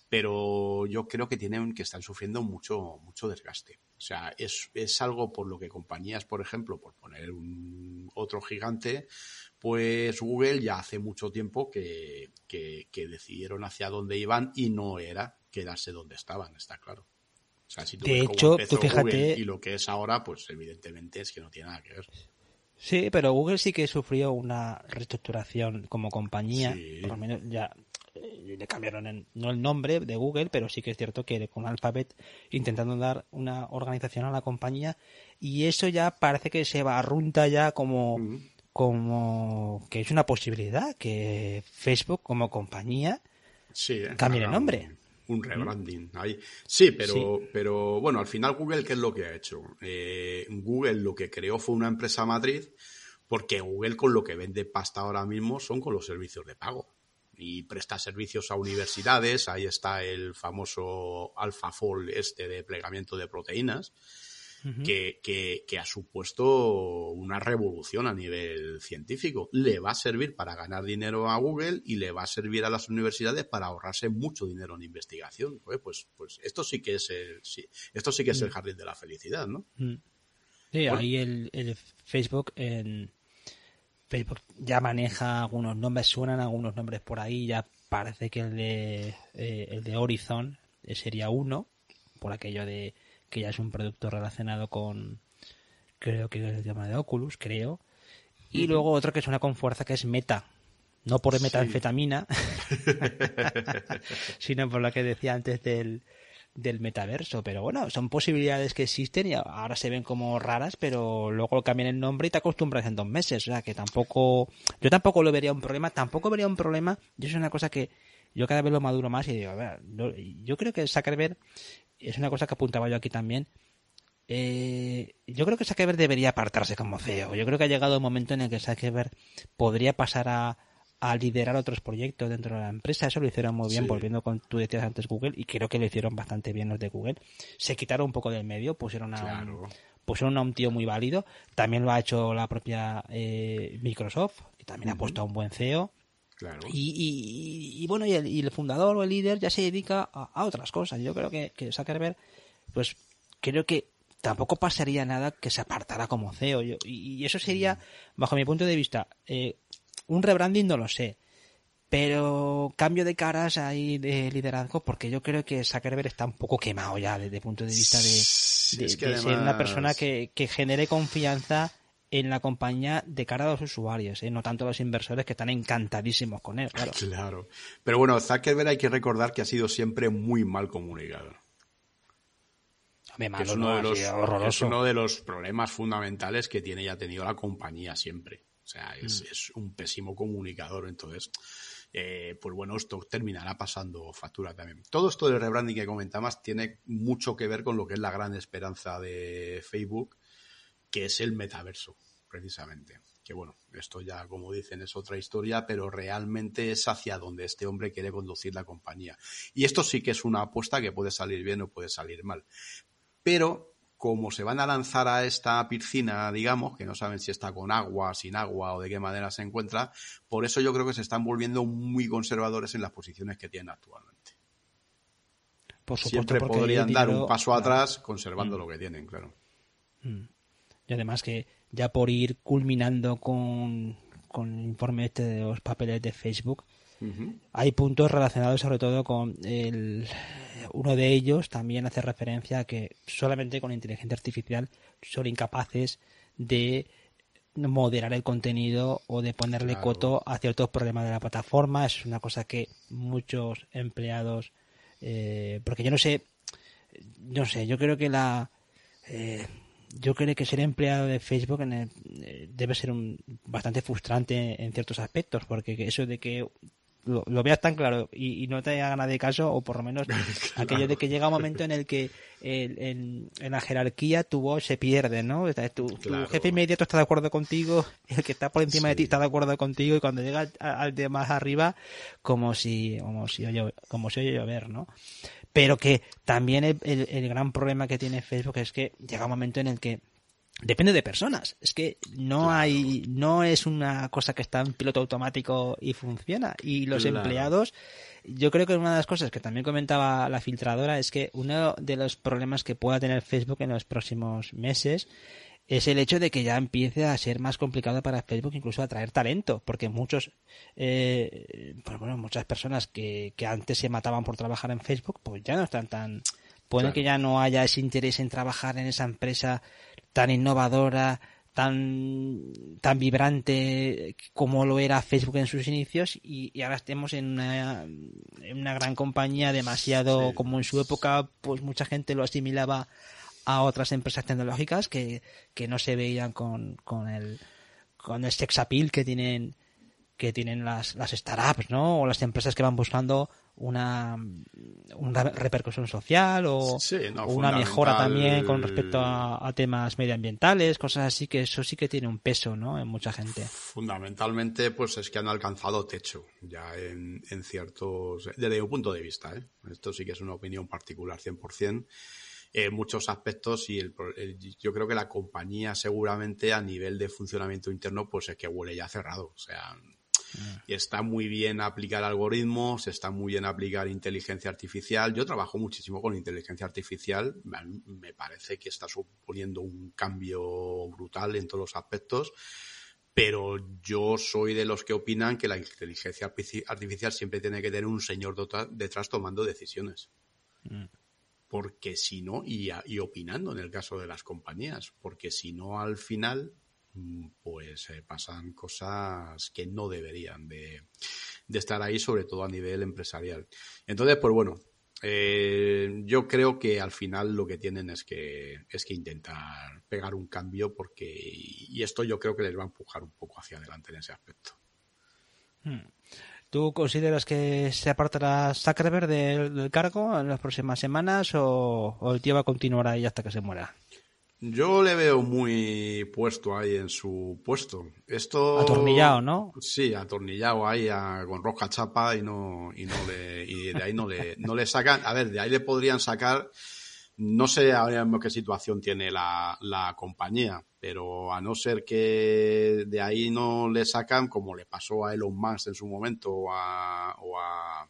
pero yo creo que tienen que están sufriendo mucho, mucho desgaste. O sea, es, es algo por lo que compañías, por ejemplo, por poner un, otro gigante, pues Google ya hace mucho tiempo que, que, decidieron hacia dónde iban y no era quedarse donde estaban, está claro. O sea, si tú de hecho, tú fíjate... y lo que es ahora, pues evidentemente es que no tiene nada que ver. Sí, pero Google sí que sufrió una reestructuración como compañía, por lo menos ya eh, le cambiaron no el nombre de Google, pero sí que es cierto que con Alphabet intentando dar una organización a la compañía. Y eso ya parece que se barrunta ya como como que es una posibilidad que Facebook como compañía cambie de nombre. Un, rebranding ahí. Sí, pero, pero bueno, al final Google, ¿qué es lo que ha hecho? Eh, Google lo que creó fue una empresa matriz porque Google con lo que vende pasta ahora mismo son con los servicios de pago y presta servicios a universidades. Ahí está el famoso AlphaFold este de plegamiento de proteínas que, que, ha supuesto una revolución a nivel científico. Le va a servir para ganar dinero a Google y le va a servir a las universidades para ahorrarse mucho dinero en investigación. Pues, pues esto sí que es el, esto sí que es el mm. jardín de la felicidad, ¿no? Mm. Sí, ahí el, el Facebook en Facebook ya maneja algunos nombres, suenan algunos nombres por ahí, ya parece que el de, eh, el de Horizon sería uno, por aquello de que ya es un producto relacionado con, creo que es el tema de Oculus, creo. Y luego otro que suena con fuerza que es Meta. No por metanfetamina, sino por lo que decía antes del, del metaverso. Pero bueno, son posibilidades que existen y ahora se ven como raras, pero luego cambian el nombre y te acostumbras en dos meses. O sea que tampoco, yo tampoco lo vería un problema, tampoco vería un problema. Yo es una cosa que yo cada vez lo maduro más y digo, a ver, yo creo que Zuckerberg es una cosa que apuntaba yo aquí también. Eh, yo creo que Zuckerberg debería apartarse como CEO. Yo creo que ha llegado el momento en el que Zuckerberg podría pasar a, liderar otros proyectos dentro de la empresa. Eso lo hicieron muy bien, volviendo con tú decías antes Google, y creo que lo hicieron bastante bien los de Google. Se quitaron un poco del medio, pusieron a, un, pusieron a un tío muy válido. También lo ha hecho la propia eh, Microsoft, y también ha puesto a un buen CEO. Y, bueno, y el, fundador o el líder ya se dedica a, otras cosas. Yo creo que, que Zuckerberg, pues creo que tampoco pasaría nada que se apartara como CEO. y, eso sería, bajo mi punto de vista, eh, un rebranding no lo sé. Pero cambio de caras ahí de liderazgo, porque yo creo que Zuckerberg está un poco quemado ya desde el punto de vista de, ser una persona que, que genere confianza en la compañía de cara a los usuarios, ¿eh? no tanto a los inversores que están encantadísimos con él, claro. Claro. Pero bueno, Zuckerberg hay que recordar que ha sido siempre muy mal comunicado. es, uno de los, es uno de los problemas fundamentales que tiene y ha tenido la compañía siempre. O sea, es, mm. un pésimo comunicador. Entonces, eh, pues bueno, esto terminará pasando factura también. Todo esto del rebranding que comentabas tiene mucho que ver con lo que es la gran esperanza de Facebook que es el metaverso, precisamente. Que bueno, esto ya, como dicen, es otra historia, pero realmente es hacia donde este hombre quiere conducir la compañía. Y esto sí que es una apuesta que puede salir bien o puede salir mal. Pero como se van a lanzar a esta piscina, digamos, que no saben si está con agua, sin agua o de qué manera se encuentra, por eso yo creo que se están volviendo muy conservadores en las posiciones que tienen actualmente. Por supuesto, Siempre podrían dar un paso atrás conservando mm. lo que tienen, claro. Mm. Y además que ya por ir culminando con, el informe este de los papeles de Facebook, hay puntos relacionados sobre todo con el, uno de ellos también hace referencia a que solamente con inteligencia artificial son incapaces de moderar el contenido o de ponerle coto a ciertos problemas de la plataforma. Es una cosa que muchos empleados, eh, porque yo no sé, no sé, yo creo que la eh, yo creo que ser empleado de Facebook eh, debe ser un, bastante frustrante en ciertos aspectos, porque eso de que lo, veas tan claro y, no te haga de caso, o por lo menos aquello de que llega un momento en el que en, la jerarquía tu voz se pierde, ¿no? Tu, jefe inmediato está de acuerdo contigo, el que está por encima de ti está de acuerdo contigo, y cuando llega al, de más arriba, como si, como si oye, como si oye llover, ¿no? Pero que también el, el gran problema que tiene Facebook es que llega un momento en el que depende de personas. Es que no hay, no es una cosa que está en piloto automático y funciona. Y los empleados, yo creo que una de las cosas que también comentaba la filtradora es que uno de los problemas que pueda tener Facebook en los próximos meses es el hecho de que ya empiece a ser más complicado para Facebook incluso atraer talento, porque muchos, eh, pues bueno, muchas personas que, que antes se mataban por trabajar en Facebook, pues ya no están tan, puede que ya no haya ese interés en trabajar en esa empresa tan innovadora, tan, tan vibrante como lo era Facebook en sus inicios y, ahora estemos en una, en una, gran compañía demasiado como en su época pues mucha gente lo asimilaba a otras empresas tecnológicas que, que no se veían con, con el con el sex appeal que tienen que tienen las, las startups, ¿no? O las empresas que van buscando una, una repercusión social o, una mejora también con respecto a, temas medioambientales, cosas así que eso sí que tiene un peso, ¿no? En mucha gente. Fundamentalmente, pues es que han alcanzado techo ya en, en ciertos, desde mi punto de vista, ¿eh? Esto sí que es una opinión particular 100%. En muchos aspectos y yo creo que la compañía seguramente a nivel de funcionamiento interno pues es que huele ya cerrado. O sea, y está muy bien aplicar algoritmos, está muy bien aplicar inteligencia artificial. Yo trabajo muchísimo con inteligencia artificial. Me parece que está suponiendo un cambio brutal en todos los aspectos. Pero yo soy de los que opinan que la inteligencia artificial siempre tiene que tener un señor detrás tomando decisiones. Mm. Porque si no, y, y opinando en el caso de las compañías, porque si no al final Mm, pues eh, pasan cosas que no deberían de, estar ahí, sobre todo a nivel empresarial. Entonces, pues bueno, eh, yo creo que al final lo que tienen es que es que intentar pegar un cambio porque y esto yo creo que les va a empujar un poco hacia adelante en ese aspecto. Hmm. ¿Tú consideras que se apartará Zuckerberg del, del cargo en las próximas semanas o, o, el tío va a continuar ahí hasta que se muera? Yo le veo muy puesto ahí en su puesto. Esto atornillado, ¿no? Sí, atornillado ahí con roja chapa y no y no le y de ahí no le no le sacan. A ver, de ahí le podrían sacar. No sé ahora mismo qué situación tiene la, la compañía, pero a no ser que de ahí no le sacan, como le pasó a Elon Musk en su momento o a, o a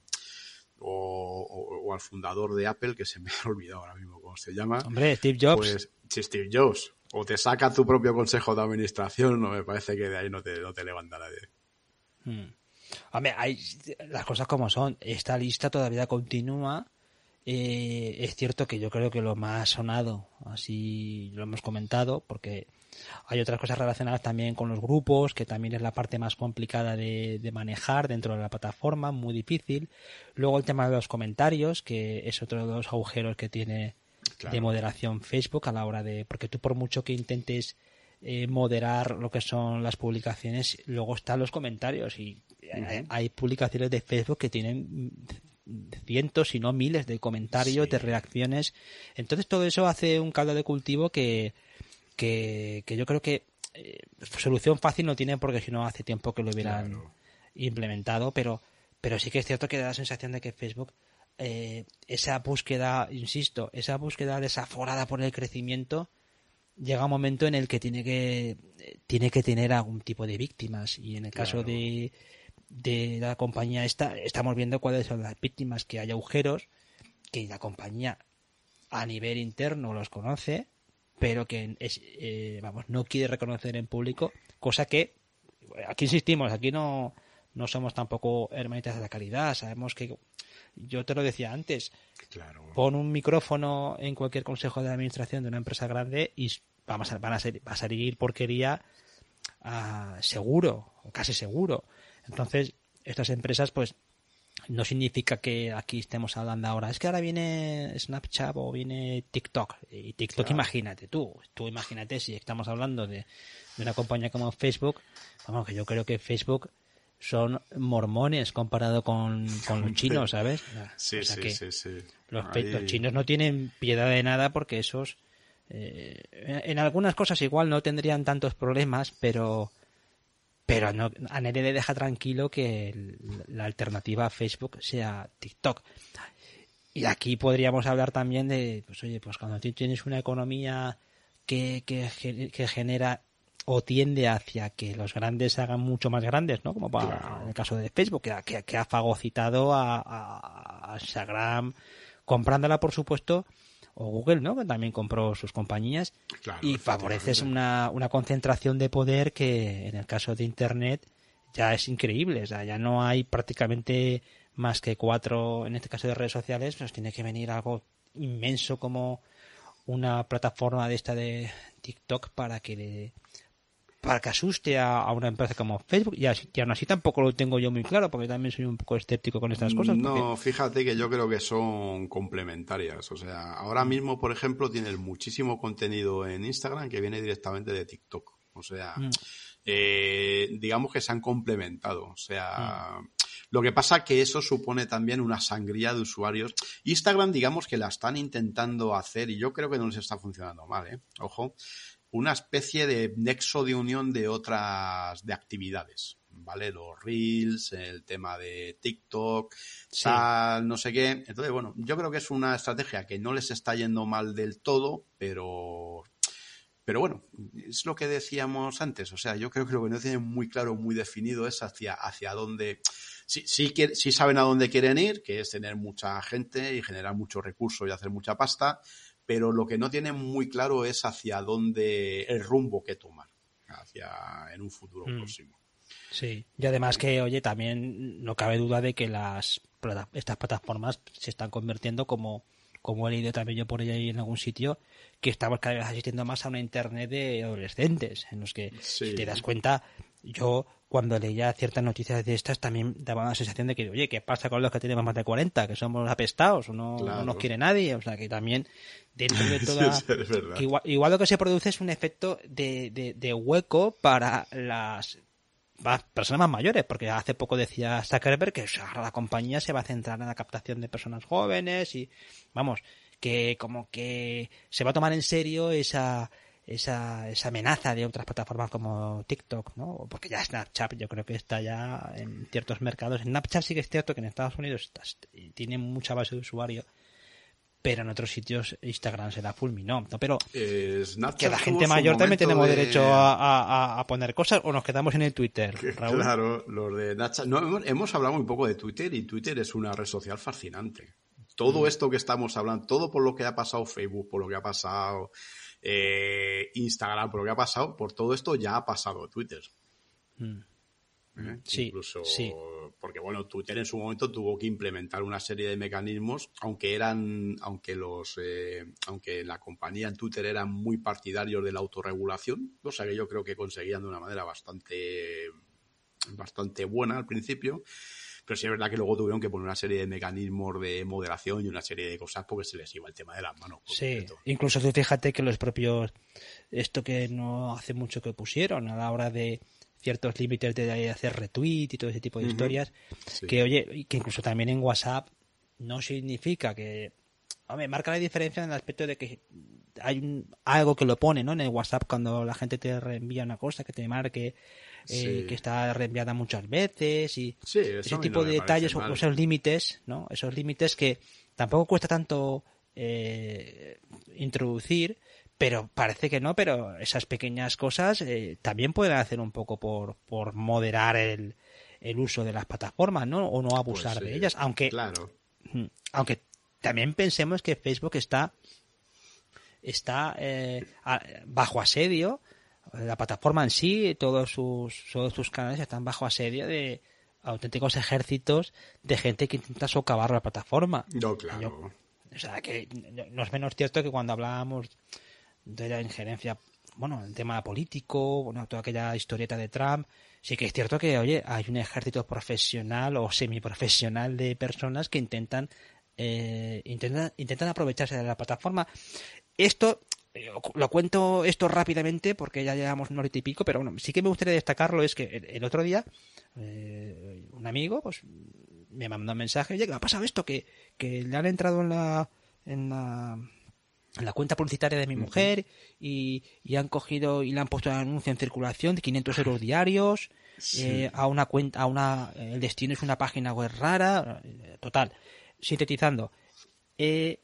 o, al fundador de Apple, que se me ha olvidado ahora mismo cómo se llama. Hombre, Steve Jobs. Pues, si Steve Jobs, o te saca tu propio consejo de administración, no me parece que de ahí no te, no te levanta nadie. Hmm. Hombre, hay las cosas como son. Esta lista todavía continúa. Eh, es cierto que yo creo que lo más sonado, así lo hemos comentado, porque hay otras cosas relacionadas también con los grupos, que también es la parte más complicada de, manejar dentro de la plataforma, muy difícil. Luego el tema de los comentarios, que es otro de los agujeros que tiene de moderación Facebook a la hora de... Porque tú por mucho que intentes eh, moderar lo que son las publicaciones, luego están los comentarios y hay, publicaciones de Facebook que tienen cientos, si no miles de comentarios, de reacciones. Entonces todo eso hace un caldo de cultivo que, que, yo creo que eh, solución fácil no tiene porque si no hace tiempo que lo hubieran implementado, pero, pero sí que es cierto que da la sensación de que Facebook, eh, esa búsqueda, insisto, esa búsqueda desaforada por el crecimiento, llega un momento en el que tiene que, tiene que tener algún tipo de víctimas. Y en el caso de, de la compañía esta, estamos viendo cuáles son las víctimas, que hay agujeros, que la compañía a nivel interno los conoce, pero que es, eh, vamos, no quiere reconocer en público, cosa que, aquí insistimos, aquí no, no somos tampoco hermanitas de la calidad, sabemos que, yo te lo decía antes, claro. pon un micrófono en cualquier consejo de administración de una empresa grande y vamos a, van a ser, va a salir porquería uh, seguro, casi seguro. Entonces, estas empresas, pues, no significa que aquí estemos hablando ahora. Es que ahora viene Snapchat o viene TikTok. Y TikTok, imagínate tú. Tú imagínate si estamos hablando de, una compañía como Facebook. Vamos, que yo creo que Facebook son mormones comparado con, los chinos, ¿sabes? Sí, sí, sí, sí, Los, chinos no tienen piedad de nada porque esos... Eh, en algunas cosas igual no tendrían tantos problemas, pero pero no, a nadie le deja tranquilo que la alternativa a Facebook sea TikTok. Y aquí podríamos hablar también de, pues oye, pues cuando tienes una economía que, que, genera o tiende hacia que los grandes se hagan mucho más grandes, ¿no? Como para, en el caso de Facebook, que, que ha fagocitado a, a, Instagram, comprándola, por supuesto, o Google, ¿no? Que también compró sus compañías. y favoreces una, una concentración de poder que, en el caso de Internet, ya es increíble. O sea, ya no hay prácticamente más que cuatro, en este caso de redes sociales, pues tiene que venir algo inmenso como una plataforma de esta de TikTok para que le, para que asuste a, una empresa como Facebook y, así, aún así tampoco lo tengo yo muy claro porque también soy un poco escéptico con estas cosas. No, fíjate que yo creo que son complementarias. O sea, ahora mismo, por ejemplo, tienes muchísimo contenido en Instagram que viene directamente de TikTok. O sea, mm. eh, digamos que se han complementado. O sea, mm. Lo que pasa que eso supone también una sangría de usuarios. Instagram, digamos que la están intentando hacer y yo creo que no les está funcionando mal, ¿eh? Ojo, una especie de nexo de unión de otras, de actividades. ¿Vale? Los reels, el tema de TikTok, tal, no sé qué. Entonces, bueno, yo creo que es una estrategia que no les está yendo mal del todo, pero pero bueno, es lo que decíamos antes. O sea, yo creo que lo que no tienen muy claro, muy definido es hacia, hacia dónde sí, sí, saben a dónde quieren ir, que es tener mucha gente y generar muchos recursos y hacer mucha pasta, pero lo que no tienen muy claro es hacia dónde el rumbo que tomar hacia en un futuro mm. próximo. Sí, y además que, oye, también no cabe duda de que las estas plataformas se están convirtiendo como como he leído también yo por ahí en algún sitio, que estamos cada vez asistiendo más a una internet de adolescentes, en los que, si te das cuenta, yo cuando leía ciertas noticias de estas también daba la sensación de que, oye, ¿qué pasa con los que tenemos más de 40? Que somos apestados, o no, nos quiere nadie. O sea, que también dentro de toda... igual, lo que se produce es un efecto de, de, hueco para las personas más mayores, porque hace poco decía Zuckerberg que la compañía se va a centrar en la captación de personas jóvenes y, vamos, que como que se va a tomar en serio esa esa, esa amenaza de otras plataformas como TikTok, ¿no? Porque ya Snapchat yo creo que está ya en ciertos mercados. Snapchat sí que es cierto que en Estados Unidos tiene mucha base de usuario, pero en otros sitios Instagram se la fulminó. ¿no? Pero eh, que la gente mayor también tenemos derecho a, poner cosas o nos quedamos en el Twitter. Claro, los de Snapchat. No, hemos, hablado un poco de Twitter y Twitter es una red social fascinante. Todo mm. esto que estamos hablando, todo por lo que ha pasado Facebook, por lo que ha pasado eh, Instagram, por lo que ha pasado, por todo esto ya ha pasado Twitter. Mm. ¿Eh? Sí, Incluso porque bueno, Twitter en su momento tuvo que implementar una serie de mecanismos, aunque eran, aunque los, eh, aunque la compañía en Twitter eran muy partidarios de la autorregulación, cosa que yo creo que conseguían de una manera bastante, bastante buena al principio. Pero sí es verdad que luego tuvieron que poner una serie de mecanismos de moderación y una serie de cosas porque se les iba el tema de las manos. Sí, incluso tú fíjate que los propios, esto que no hace mucho que pusieron a la hora de ciertos límites de hacer retweet y todo ese tipo de historias, que oye, que incluso también en WhatsApp no significa que, hombre, marca la diferencia en el aspecto de que hay algo que lo pone, ¿no? En el WhatsApp cuando la gente te reenvía una cosa que te marque eh, que está reenviada muchas veces y ese tipo de detalles o esos límites, ¿no? Esos límites que tampoco cuesta tanto eh, introducir, pero parece que no, pero esas pequeñas cosas eh, también pueden hacer un poco por, por moderar el, el uso de las plataformas, ¿no? O no abusar pues de ellas, aunque claro. aunque también pensemos que Facebook está está bajo asedio la plataforma en sí, todos sus, todos sus canales están bajo asedio de auténticos ejércitos de gente que intenta socavar la plataforma. No, claro. o sea, que no es menos cierto que cuando hablábamos de la injerencia, bueno, el tema político, bueno, toda aquella historieta de Trump, sí que es cierto que, oye, hay un ejército profesional o semiprofesional de personas que intentan, eh, intentan, intentan aprovecharse de la plataforma. Esto lo cuento esto rápidamente porque ya llevamos un hora y pico, pero bueno, sí que me gustaría destacarlo es que el, otro día eh, un amigo pues me mandó un mensaje, oye, ¿qué ha pasado esto? Que, que le han entrado en la, en la, en la cuenta publicitaria de mi mujer y, y, han cogido y le han puesto un anuncio en circulación de 500 euros diarios eh, a una cuenta, a una, el destino es una página web rara, total, sintetizando, eh,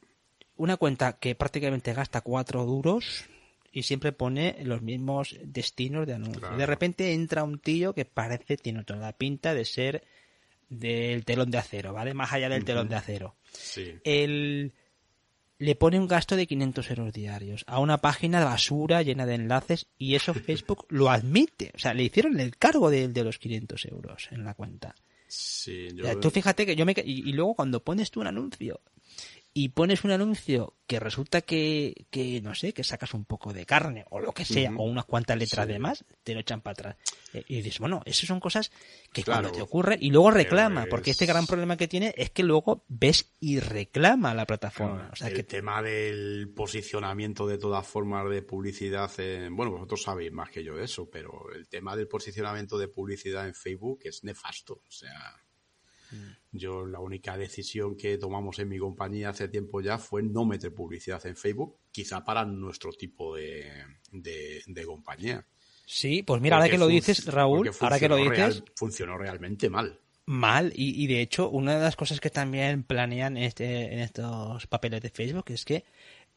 una cuenta que prácticamente gasta cuatro duros y siempre pone los mismos destinos de anuncio. De repente entra un tío que parece, tiene toda la pinta de ser del telón de acero, ¿vale? Más allá del telón de acero. Sí. El, le pone un gasto de 500 euros diarios a una página de basura llena de enlaces y eso Facebook lo admite. O sea, le hicieron el cargo de, de los 500 euros en la cuenta. Sí, Tú fíjate que yo me... y luego cuando pones tú un anuncio y pones un anuncio que resulta que, que, no sé, que sacas un poco de carne o lo que sea, o unas cuantas letras de más, te lo echan para atrás. Eh, y dices, bueno, esas son cosas que cuando te ocurren, y luego reclama, porque este gran problema que tiene es que luego ves y reclama la plataforma. o sea, el que... tema del posicionamiento de todas formas de publicidad, en, bueno, vosotros sabéis más que yo eso, pero el tema del posicionamiento de publicidad en Facebook es nefasto. O sea, Mm. Yo la única decisión que tomamos en mi compañía hace tiempo ya fue no meter publicidad en Facebook, quizá para nuestro tipo de, de, compañía. Sí, pues mira, ahora que lo dices, Raúl, ahora que lo dices... funcionó realmente mal. Mal, y, y, de hecho, una de las cosas que también planean este, en estos papeles de Facebook es que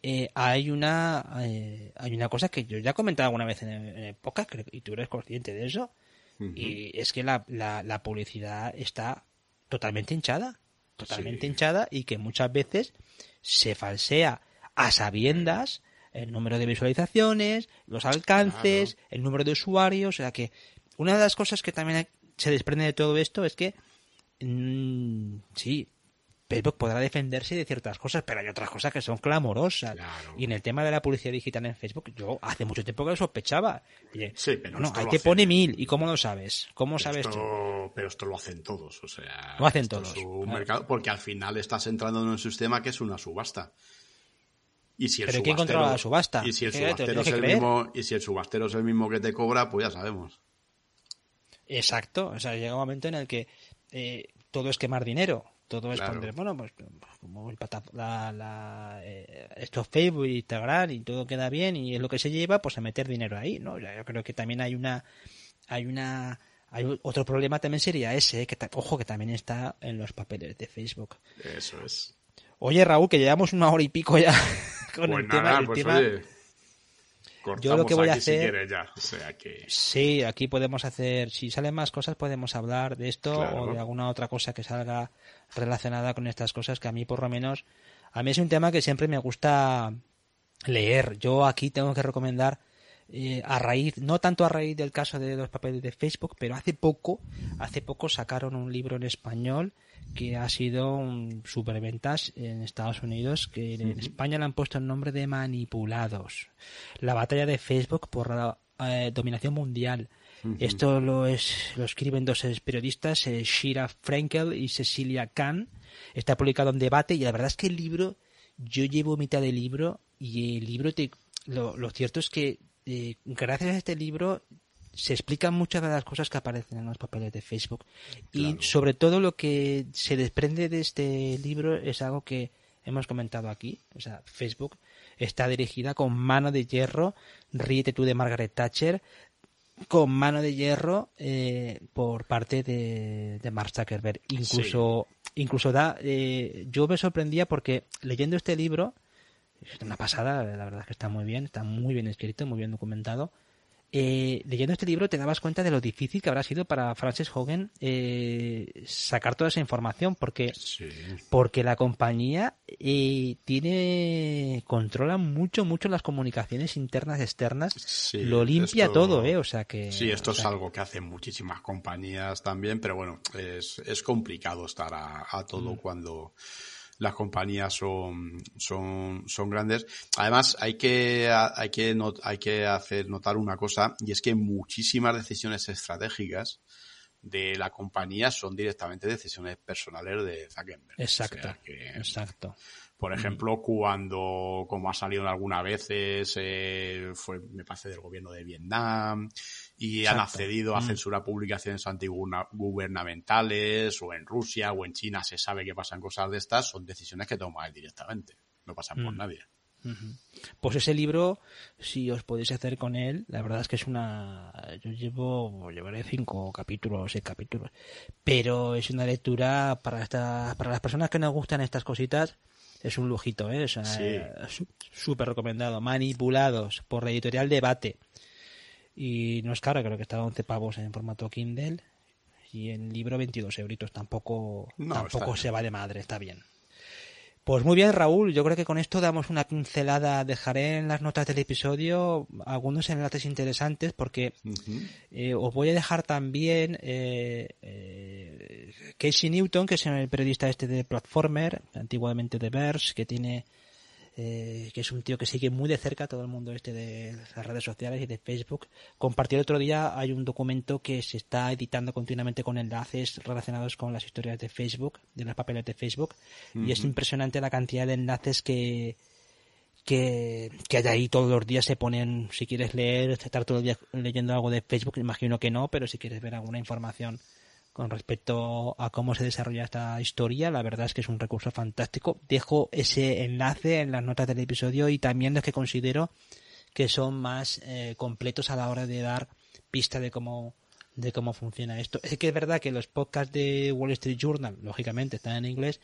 eh, hay una eh, hay una cosa que yo ya he comentado alguna vez en, en podcast, y tú eres consciente de eso, y es que la, la, la publicidad está totalmente hinchada, totalmente hinchada y que muchas veces se falsea a sabiendas el número de visualizaciones, los alcances, el número de usuarios, o sea que una de las cosas que también se desprende de todo esto es que mm, sí, Facebook podrá defenderse de ciertas cosas, pero hay otras cosas que son clamorosas. Y en el tema de la publicidad digital en Facebook, yo hace mucho tiempo que lo sospechaba. sí, pero no, ahí te pone mil. ¿Y cómo lo sabes? ¿Cómo sabes tú? Pero esto lo hacen todos, o sea. Lo hacen todos. un mercado, porque al final estás entrando en un sistema que es una subasta. Y si el ¿Pero quién controla la subasta? Y si el subastero es el mismo, y si el subastero es el mismo que te cobra, pues ya sabemos. Exacto. O sea, llega un momento en el que eh, todo es quemar dinero todo es poner, bueno, pues como el la, la, eh, esto Facebook, Instagram y todo queda bien y es lo que se lleva, pues a meter dinero ahí, ¿no? Yo creo que también hay una, hay una, hay otro problema también sería ese, que ojo que también está en los papeles de Facebook. Eso es. Oye Raúl, que llevamos una hora y pico ya con pues el tema, el pues tema yo lo que voy a hacer. ya. Sí, aquí podemos hacer. Si salen más cosas, podemos hablar de esto o de alguna otra cosa que salga relacionada con estas cosas que a mí, por lo menos, a mí es un tema que siempre me gusta leer. Yo aquí tengo que recomendar eh, a raíz, no tanto a raíz del caso de los papeles de Facebook, pero hace poco, hace poco sacaron un libro en español que ha sido un superventas en Estados Unidos, que en España le han puesto el nombre de Manipulados. La batalla de Facebook por la eh, dominación mundial. Esto lo, es, lo escriben dos periodistas, eh, Shira Frankel y Cecilia Kahn. Está publicado en debate y la verdad es que el libro, yo llevo mitad del libro y el libro te, lo, lo cierto es que eh, gracias a este libro se explican muchas de las cosas que aparecen en los papeles de Facebook. Y sobre todo lo que se desprende de este libro es algo que hemos comentado aquí. O sea, Facebook está dirigida con mano de hierro, ríete tú de Margaret Thatcher, con mano de hierro eh, por parte de, de Mark Zuckerberg. Incluso, incluso da, eh, yo me sorprendía porque leyendo este libro, es una pasada, la verdad es que está muy bien, está muy bien escrito, muy bien documentado eh, leyendo este libro te dabas cuenta de lo difícil que habrá sido para Frances Hogan eh, sacar toda esa información porque porque la compañía eh, tiene controla mucho mucho las comunicaciones internas externas lo limpia todo eh o sea que sí esto es algo que hacen muchísimas compañías también pero bueno es, es complicado estar a, todo mm. cuando las compañías son, son, son grandes. Además, hay que, hay, que hay que hacer notar una cosa, y es que muchísimas decisiones estratégicas de la compañía son directamente decisiones personales de Zuckerberg. Exacto. exacto. Por ejemplo, cuando, como ha salido algunas veces, eh, fue, me parece, del gobierno de Vietnam, y han accedido a censurar publicaciones antigubernamentales, o en Rusia o en China se sabe que pasan cosas de estas, son decisiones que toma él directamente, no pasan por nadie. Pues ese libro, si os podéis hacer con él, la verdad es que es una. Yo llevo, llevaré cinco capítulos, seis capítulos, pero es una lectura para esta, para las personas que nos gustan estas cositas. Es un lujito, ¿eh? súper recomendado. Manipulados por la editorial Debate. Y no es caro, creo que está a 11 pavos en formato Kindle. Y en libro 22 euritos. Tampoco, tampoco se va de madre, está bien. Pues muy bien, Raúl. Yo creo que con esto damos una pincelada. Dejaré en las notas del episodio algunos enlaces interesantes porque eh, os voy a dejar también eh, eh, Casey Newton, que es el periodista este de Platformer, antiguamente de Verge, que tiene eh, que es un tío que sigue muy de cerca todo el mundo este de las redes sociales y de Facebook. Compartió el otro día, hay un documento que se está editando continuamente con enlaces relacionados con las historias de Facebook, de los papeles de Facebook, y es impresionante la cantidad de enlaces que, que, que hay ahí todos los días se ponen, si quieres leer, estar todo el día leyendo algo de Facebook, imagino que no, pero si quieres ver alguna información con respecto a cómo se desarrolla esta historia. La verdad es que es un recurso fantástico. Dejo ese enlace en las notas del episodio y también los que considero que son más eh, completos a la hora de dar pista de cómo de cómo funciona esto. Es que es verdad que los podcasts de Wall Street Journal, lógicamente, están en inglés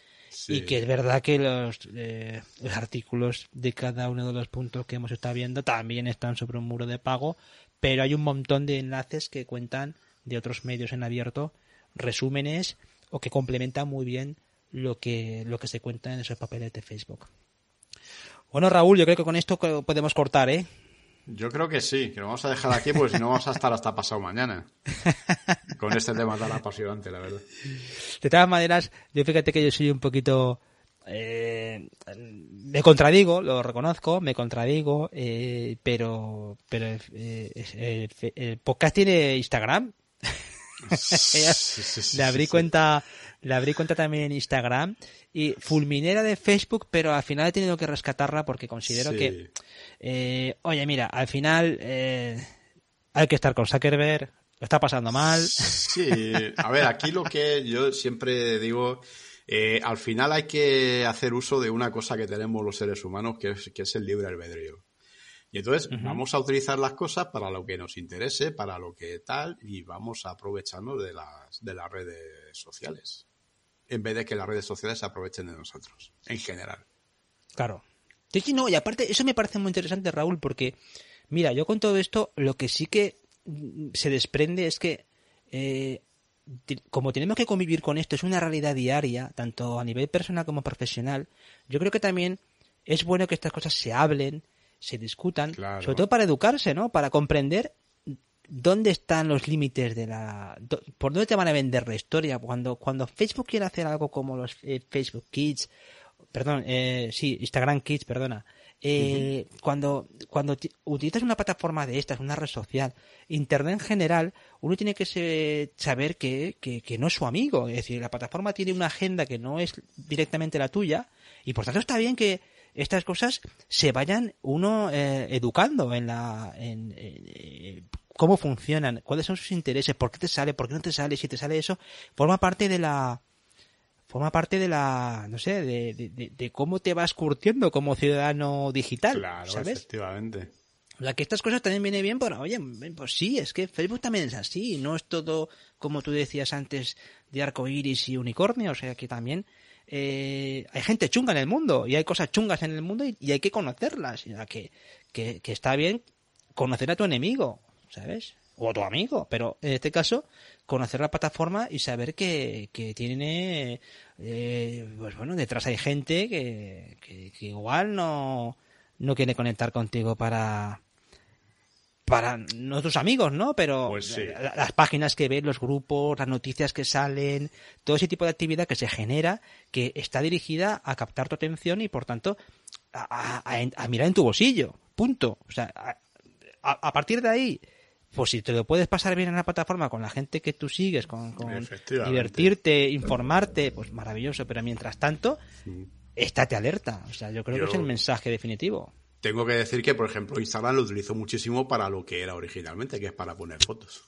y que es verdad que los, eh, los artículos de cada uno de los puntos que hemos estado viendo también están sobre un muro de pago, pero hay un montón de enlaces que cuentan de otros medios en abierto resúmenes o que complementan muy bien lo que, lo que se cuenta en esos papeles de Facebook. Bueno, Raúl, yo creo que con esto podemos cortar, ¿eh? Yo creo que sí, que lo vamos a dejar aquí, porque si no vamos a estar hasta pasado mañana. Con este tema tan apasionante, la verdad. De todas maneras, yo fíjate que yo soy un poquito... Eh, me contradigo, lo reconozco, me contradigo, eh, pero, pero eh, el podcast tiene Instagram le abrí cuenta, le abrí cuenta también en Instagram y fulminera de Facebook, pero al final he tenido que rescatarla porque considero que, eh, oye, mira, al final eh, hay que estar con Zuckerberg, lo está pasando mal. Sí, a ver, aquí lo que yo siempre digo, eh, al final hay que hacer uso de una cosa que tenemos los seres humanos, que es, que es el libre albedrío. Y entonces vamos a utilizar las cosas para lo que nos interese, para lo que tal, y vamos aprovechando de las, de las redes sociales. En vez de que las redes sociales se aprovechen de nosotros, en general. Claro. Sí, no, y aparte, eso me parece muy interesante, Raúl, porque, mira, yo con todo esto, lo que sí que mm, se desprende es que, eh, como tenemos que convivir con esto, es una realidad diaria, tanto a nivel personal como profesional, yo creo que también es bueno que estas cosas se hablen, se discutan, sobre todo para educarse, ¿no? Para comprender dónde están los límites de la por dónde te van a vender la historia. Cuando cuando Facebook quiere hacer algo como los eh, Facebook Kids perdón eh, sí Instagram Kids perdona eh, cuando cuando utilizas una plataforma de estas una red social internet en general uno tiene que saber que, que, que no es su amigo. Es decir la plataforma tiene una agenda que no es directamente la tuya y por tanto está bien que estas cosas se vayan uno eh, educando en la en, eh, cómo funcionan, cuáles son sus intereses, por qué te sale, por qué no te sale, si te sale eso, forma parte de la forma parte de la no sé, de, de, de cómo te vas curtiendo como ciudadano digital, claro, ¿sabes? efectivamente. O sea, que estas cosas también viene bien, pero oye, pues sí, es que Facebook también es así, no es todo como tú decías antes de arco iris y unicornio, o sea que también eh, hay gente chunga en el mundo y hay cosas chungas en el mundo y, hay que conocerlas. que, que, está bien conocer a tu enemigo, ¿sabes? O a tu amigo, pero en este caso, conocer la plataforma y saber que, que tiene, eh, pues bueno, detrás hay gente que, que, igual no, no quiere conectar contigo para, para nuestros amigos, ¿no? Pero pues las páginas que ves, los grupos, las noticias que salen, todo ese tipo de actividad que se genera, que está dirigida a captar tu atención y, por tanto, a, mirar en tu bolsillo. Punto. O sea, a, partir de ahí, pues si te lo puedes pasar bien en la plataforma con la gente que tú sigues, con, divertirte, informarte, pues maravilloso. Pero mientras tanto, estate alerta. O sea, yo creo que es el mensaje definitivo. Tengo que decir que, por ejemplo, Instagram lo utilizo muchísimo para lo que era originalmente, que es para poner fotos.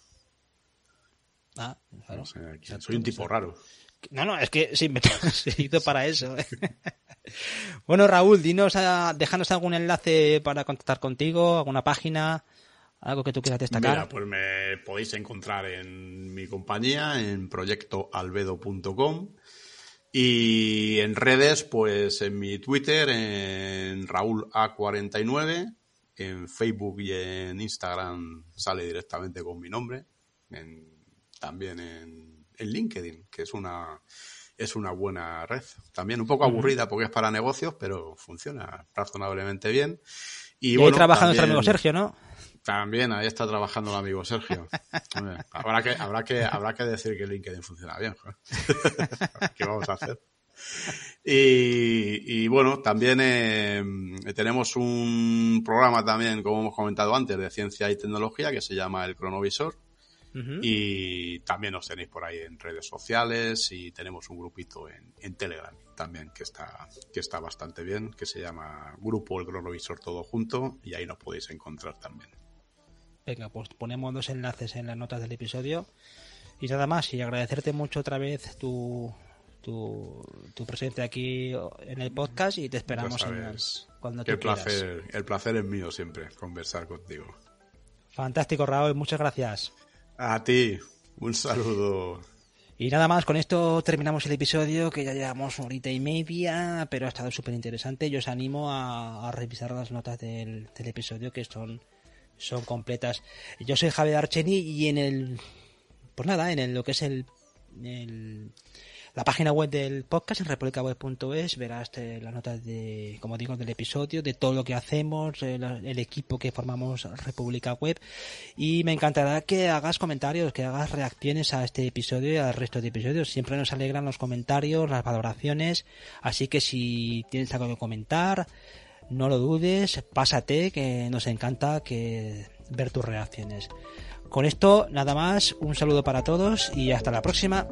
Ah, claro. soy un tipo raro. No, no, es que sí, me se hizo para eso. ¿eh? bueno, Raúl, dinos, a, déjanos algún enlace para contactar contigo, alguna página, algo que tú quieras destacar. Mira, pues me podéis encontrar en mi compañía, en proyectoalbedo.com y en redes, pues en mi Twitter, en Raúl A49, en Facebook y en Instagram sale directamente con mi nombre, también en en LinkedIn, que es una, es una buena red. También un poco aburrida porque es para negocios, pero funciona razonablemente bien. Y, ahí trabaja nuestro amigo Sergio, ¿no? También ahí está trabajando el amigo Sergio. habrá que, habrá que, habrá que decir que LinkedIn funciona bien. ¿Qué vamos a hacer? Y, bueno, también eh, tenemos un programa también, como hemos comentado antes, de ciencia y tecnología que se llama el Cronovisor, y también nos tenéis por ahí en redes sociales y tenemos un grupito en, Telegram también que está, que está bastante bien, que se llama Grupo El Cronovisor Todo Junto y ahí nos podéis encontrar también. Venga, pues ponemos dos enlaces en las notas del episodio. Y nada más, y agradecerte mucho otra vez tu, tu, presencia aquí en el podcast y te esperamos cuando tú el placer, El placer es mío siempre, conversar contigo. Fantástico, Raúl, muchas gracias. A ti, un saludo. Y nada más, con esto terminamos el episodio, que ya llevamos una horita y media, pero ha estado súper interesante. Yo os animo a, revisar las notas del, episodio, que son, son completas. Yo soy Javier Archeni y en el... Pues nada, en lo que es el, el la página web del podcast en republicaweb.es verás eh, las notas de, como digo, del episodio, de todo lo que hacemos, el, el, equipo que formamos República Web y me encantará que hagas comentarios, que hagas reacciones a este episodio y al resto de episodios. Siempre nos alegran los comentarios, las valoraciones, así que si tienes algo que comentar, no lo dudes, pásate, que nos encanta ver tus reacciones. Con esto, nada más, un saludo para todos y hasta la próxima.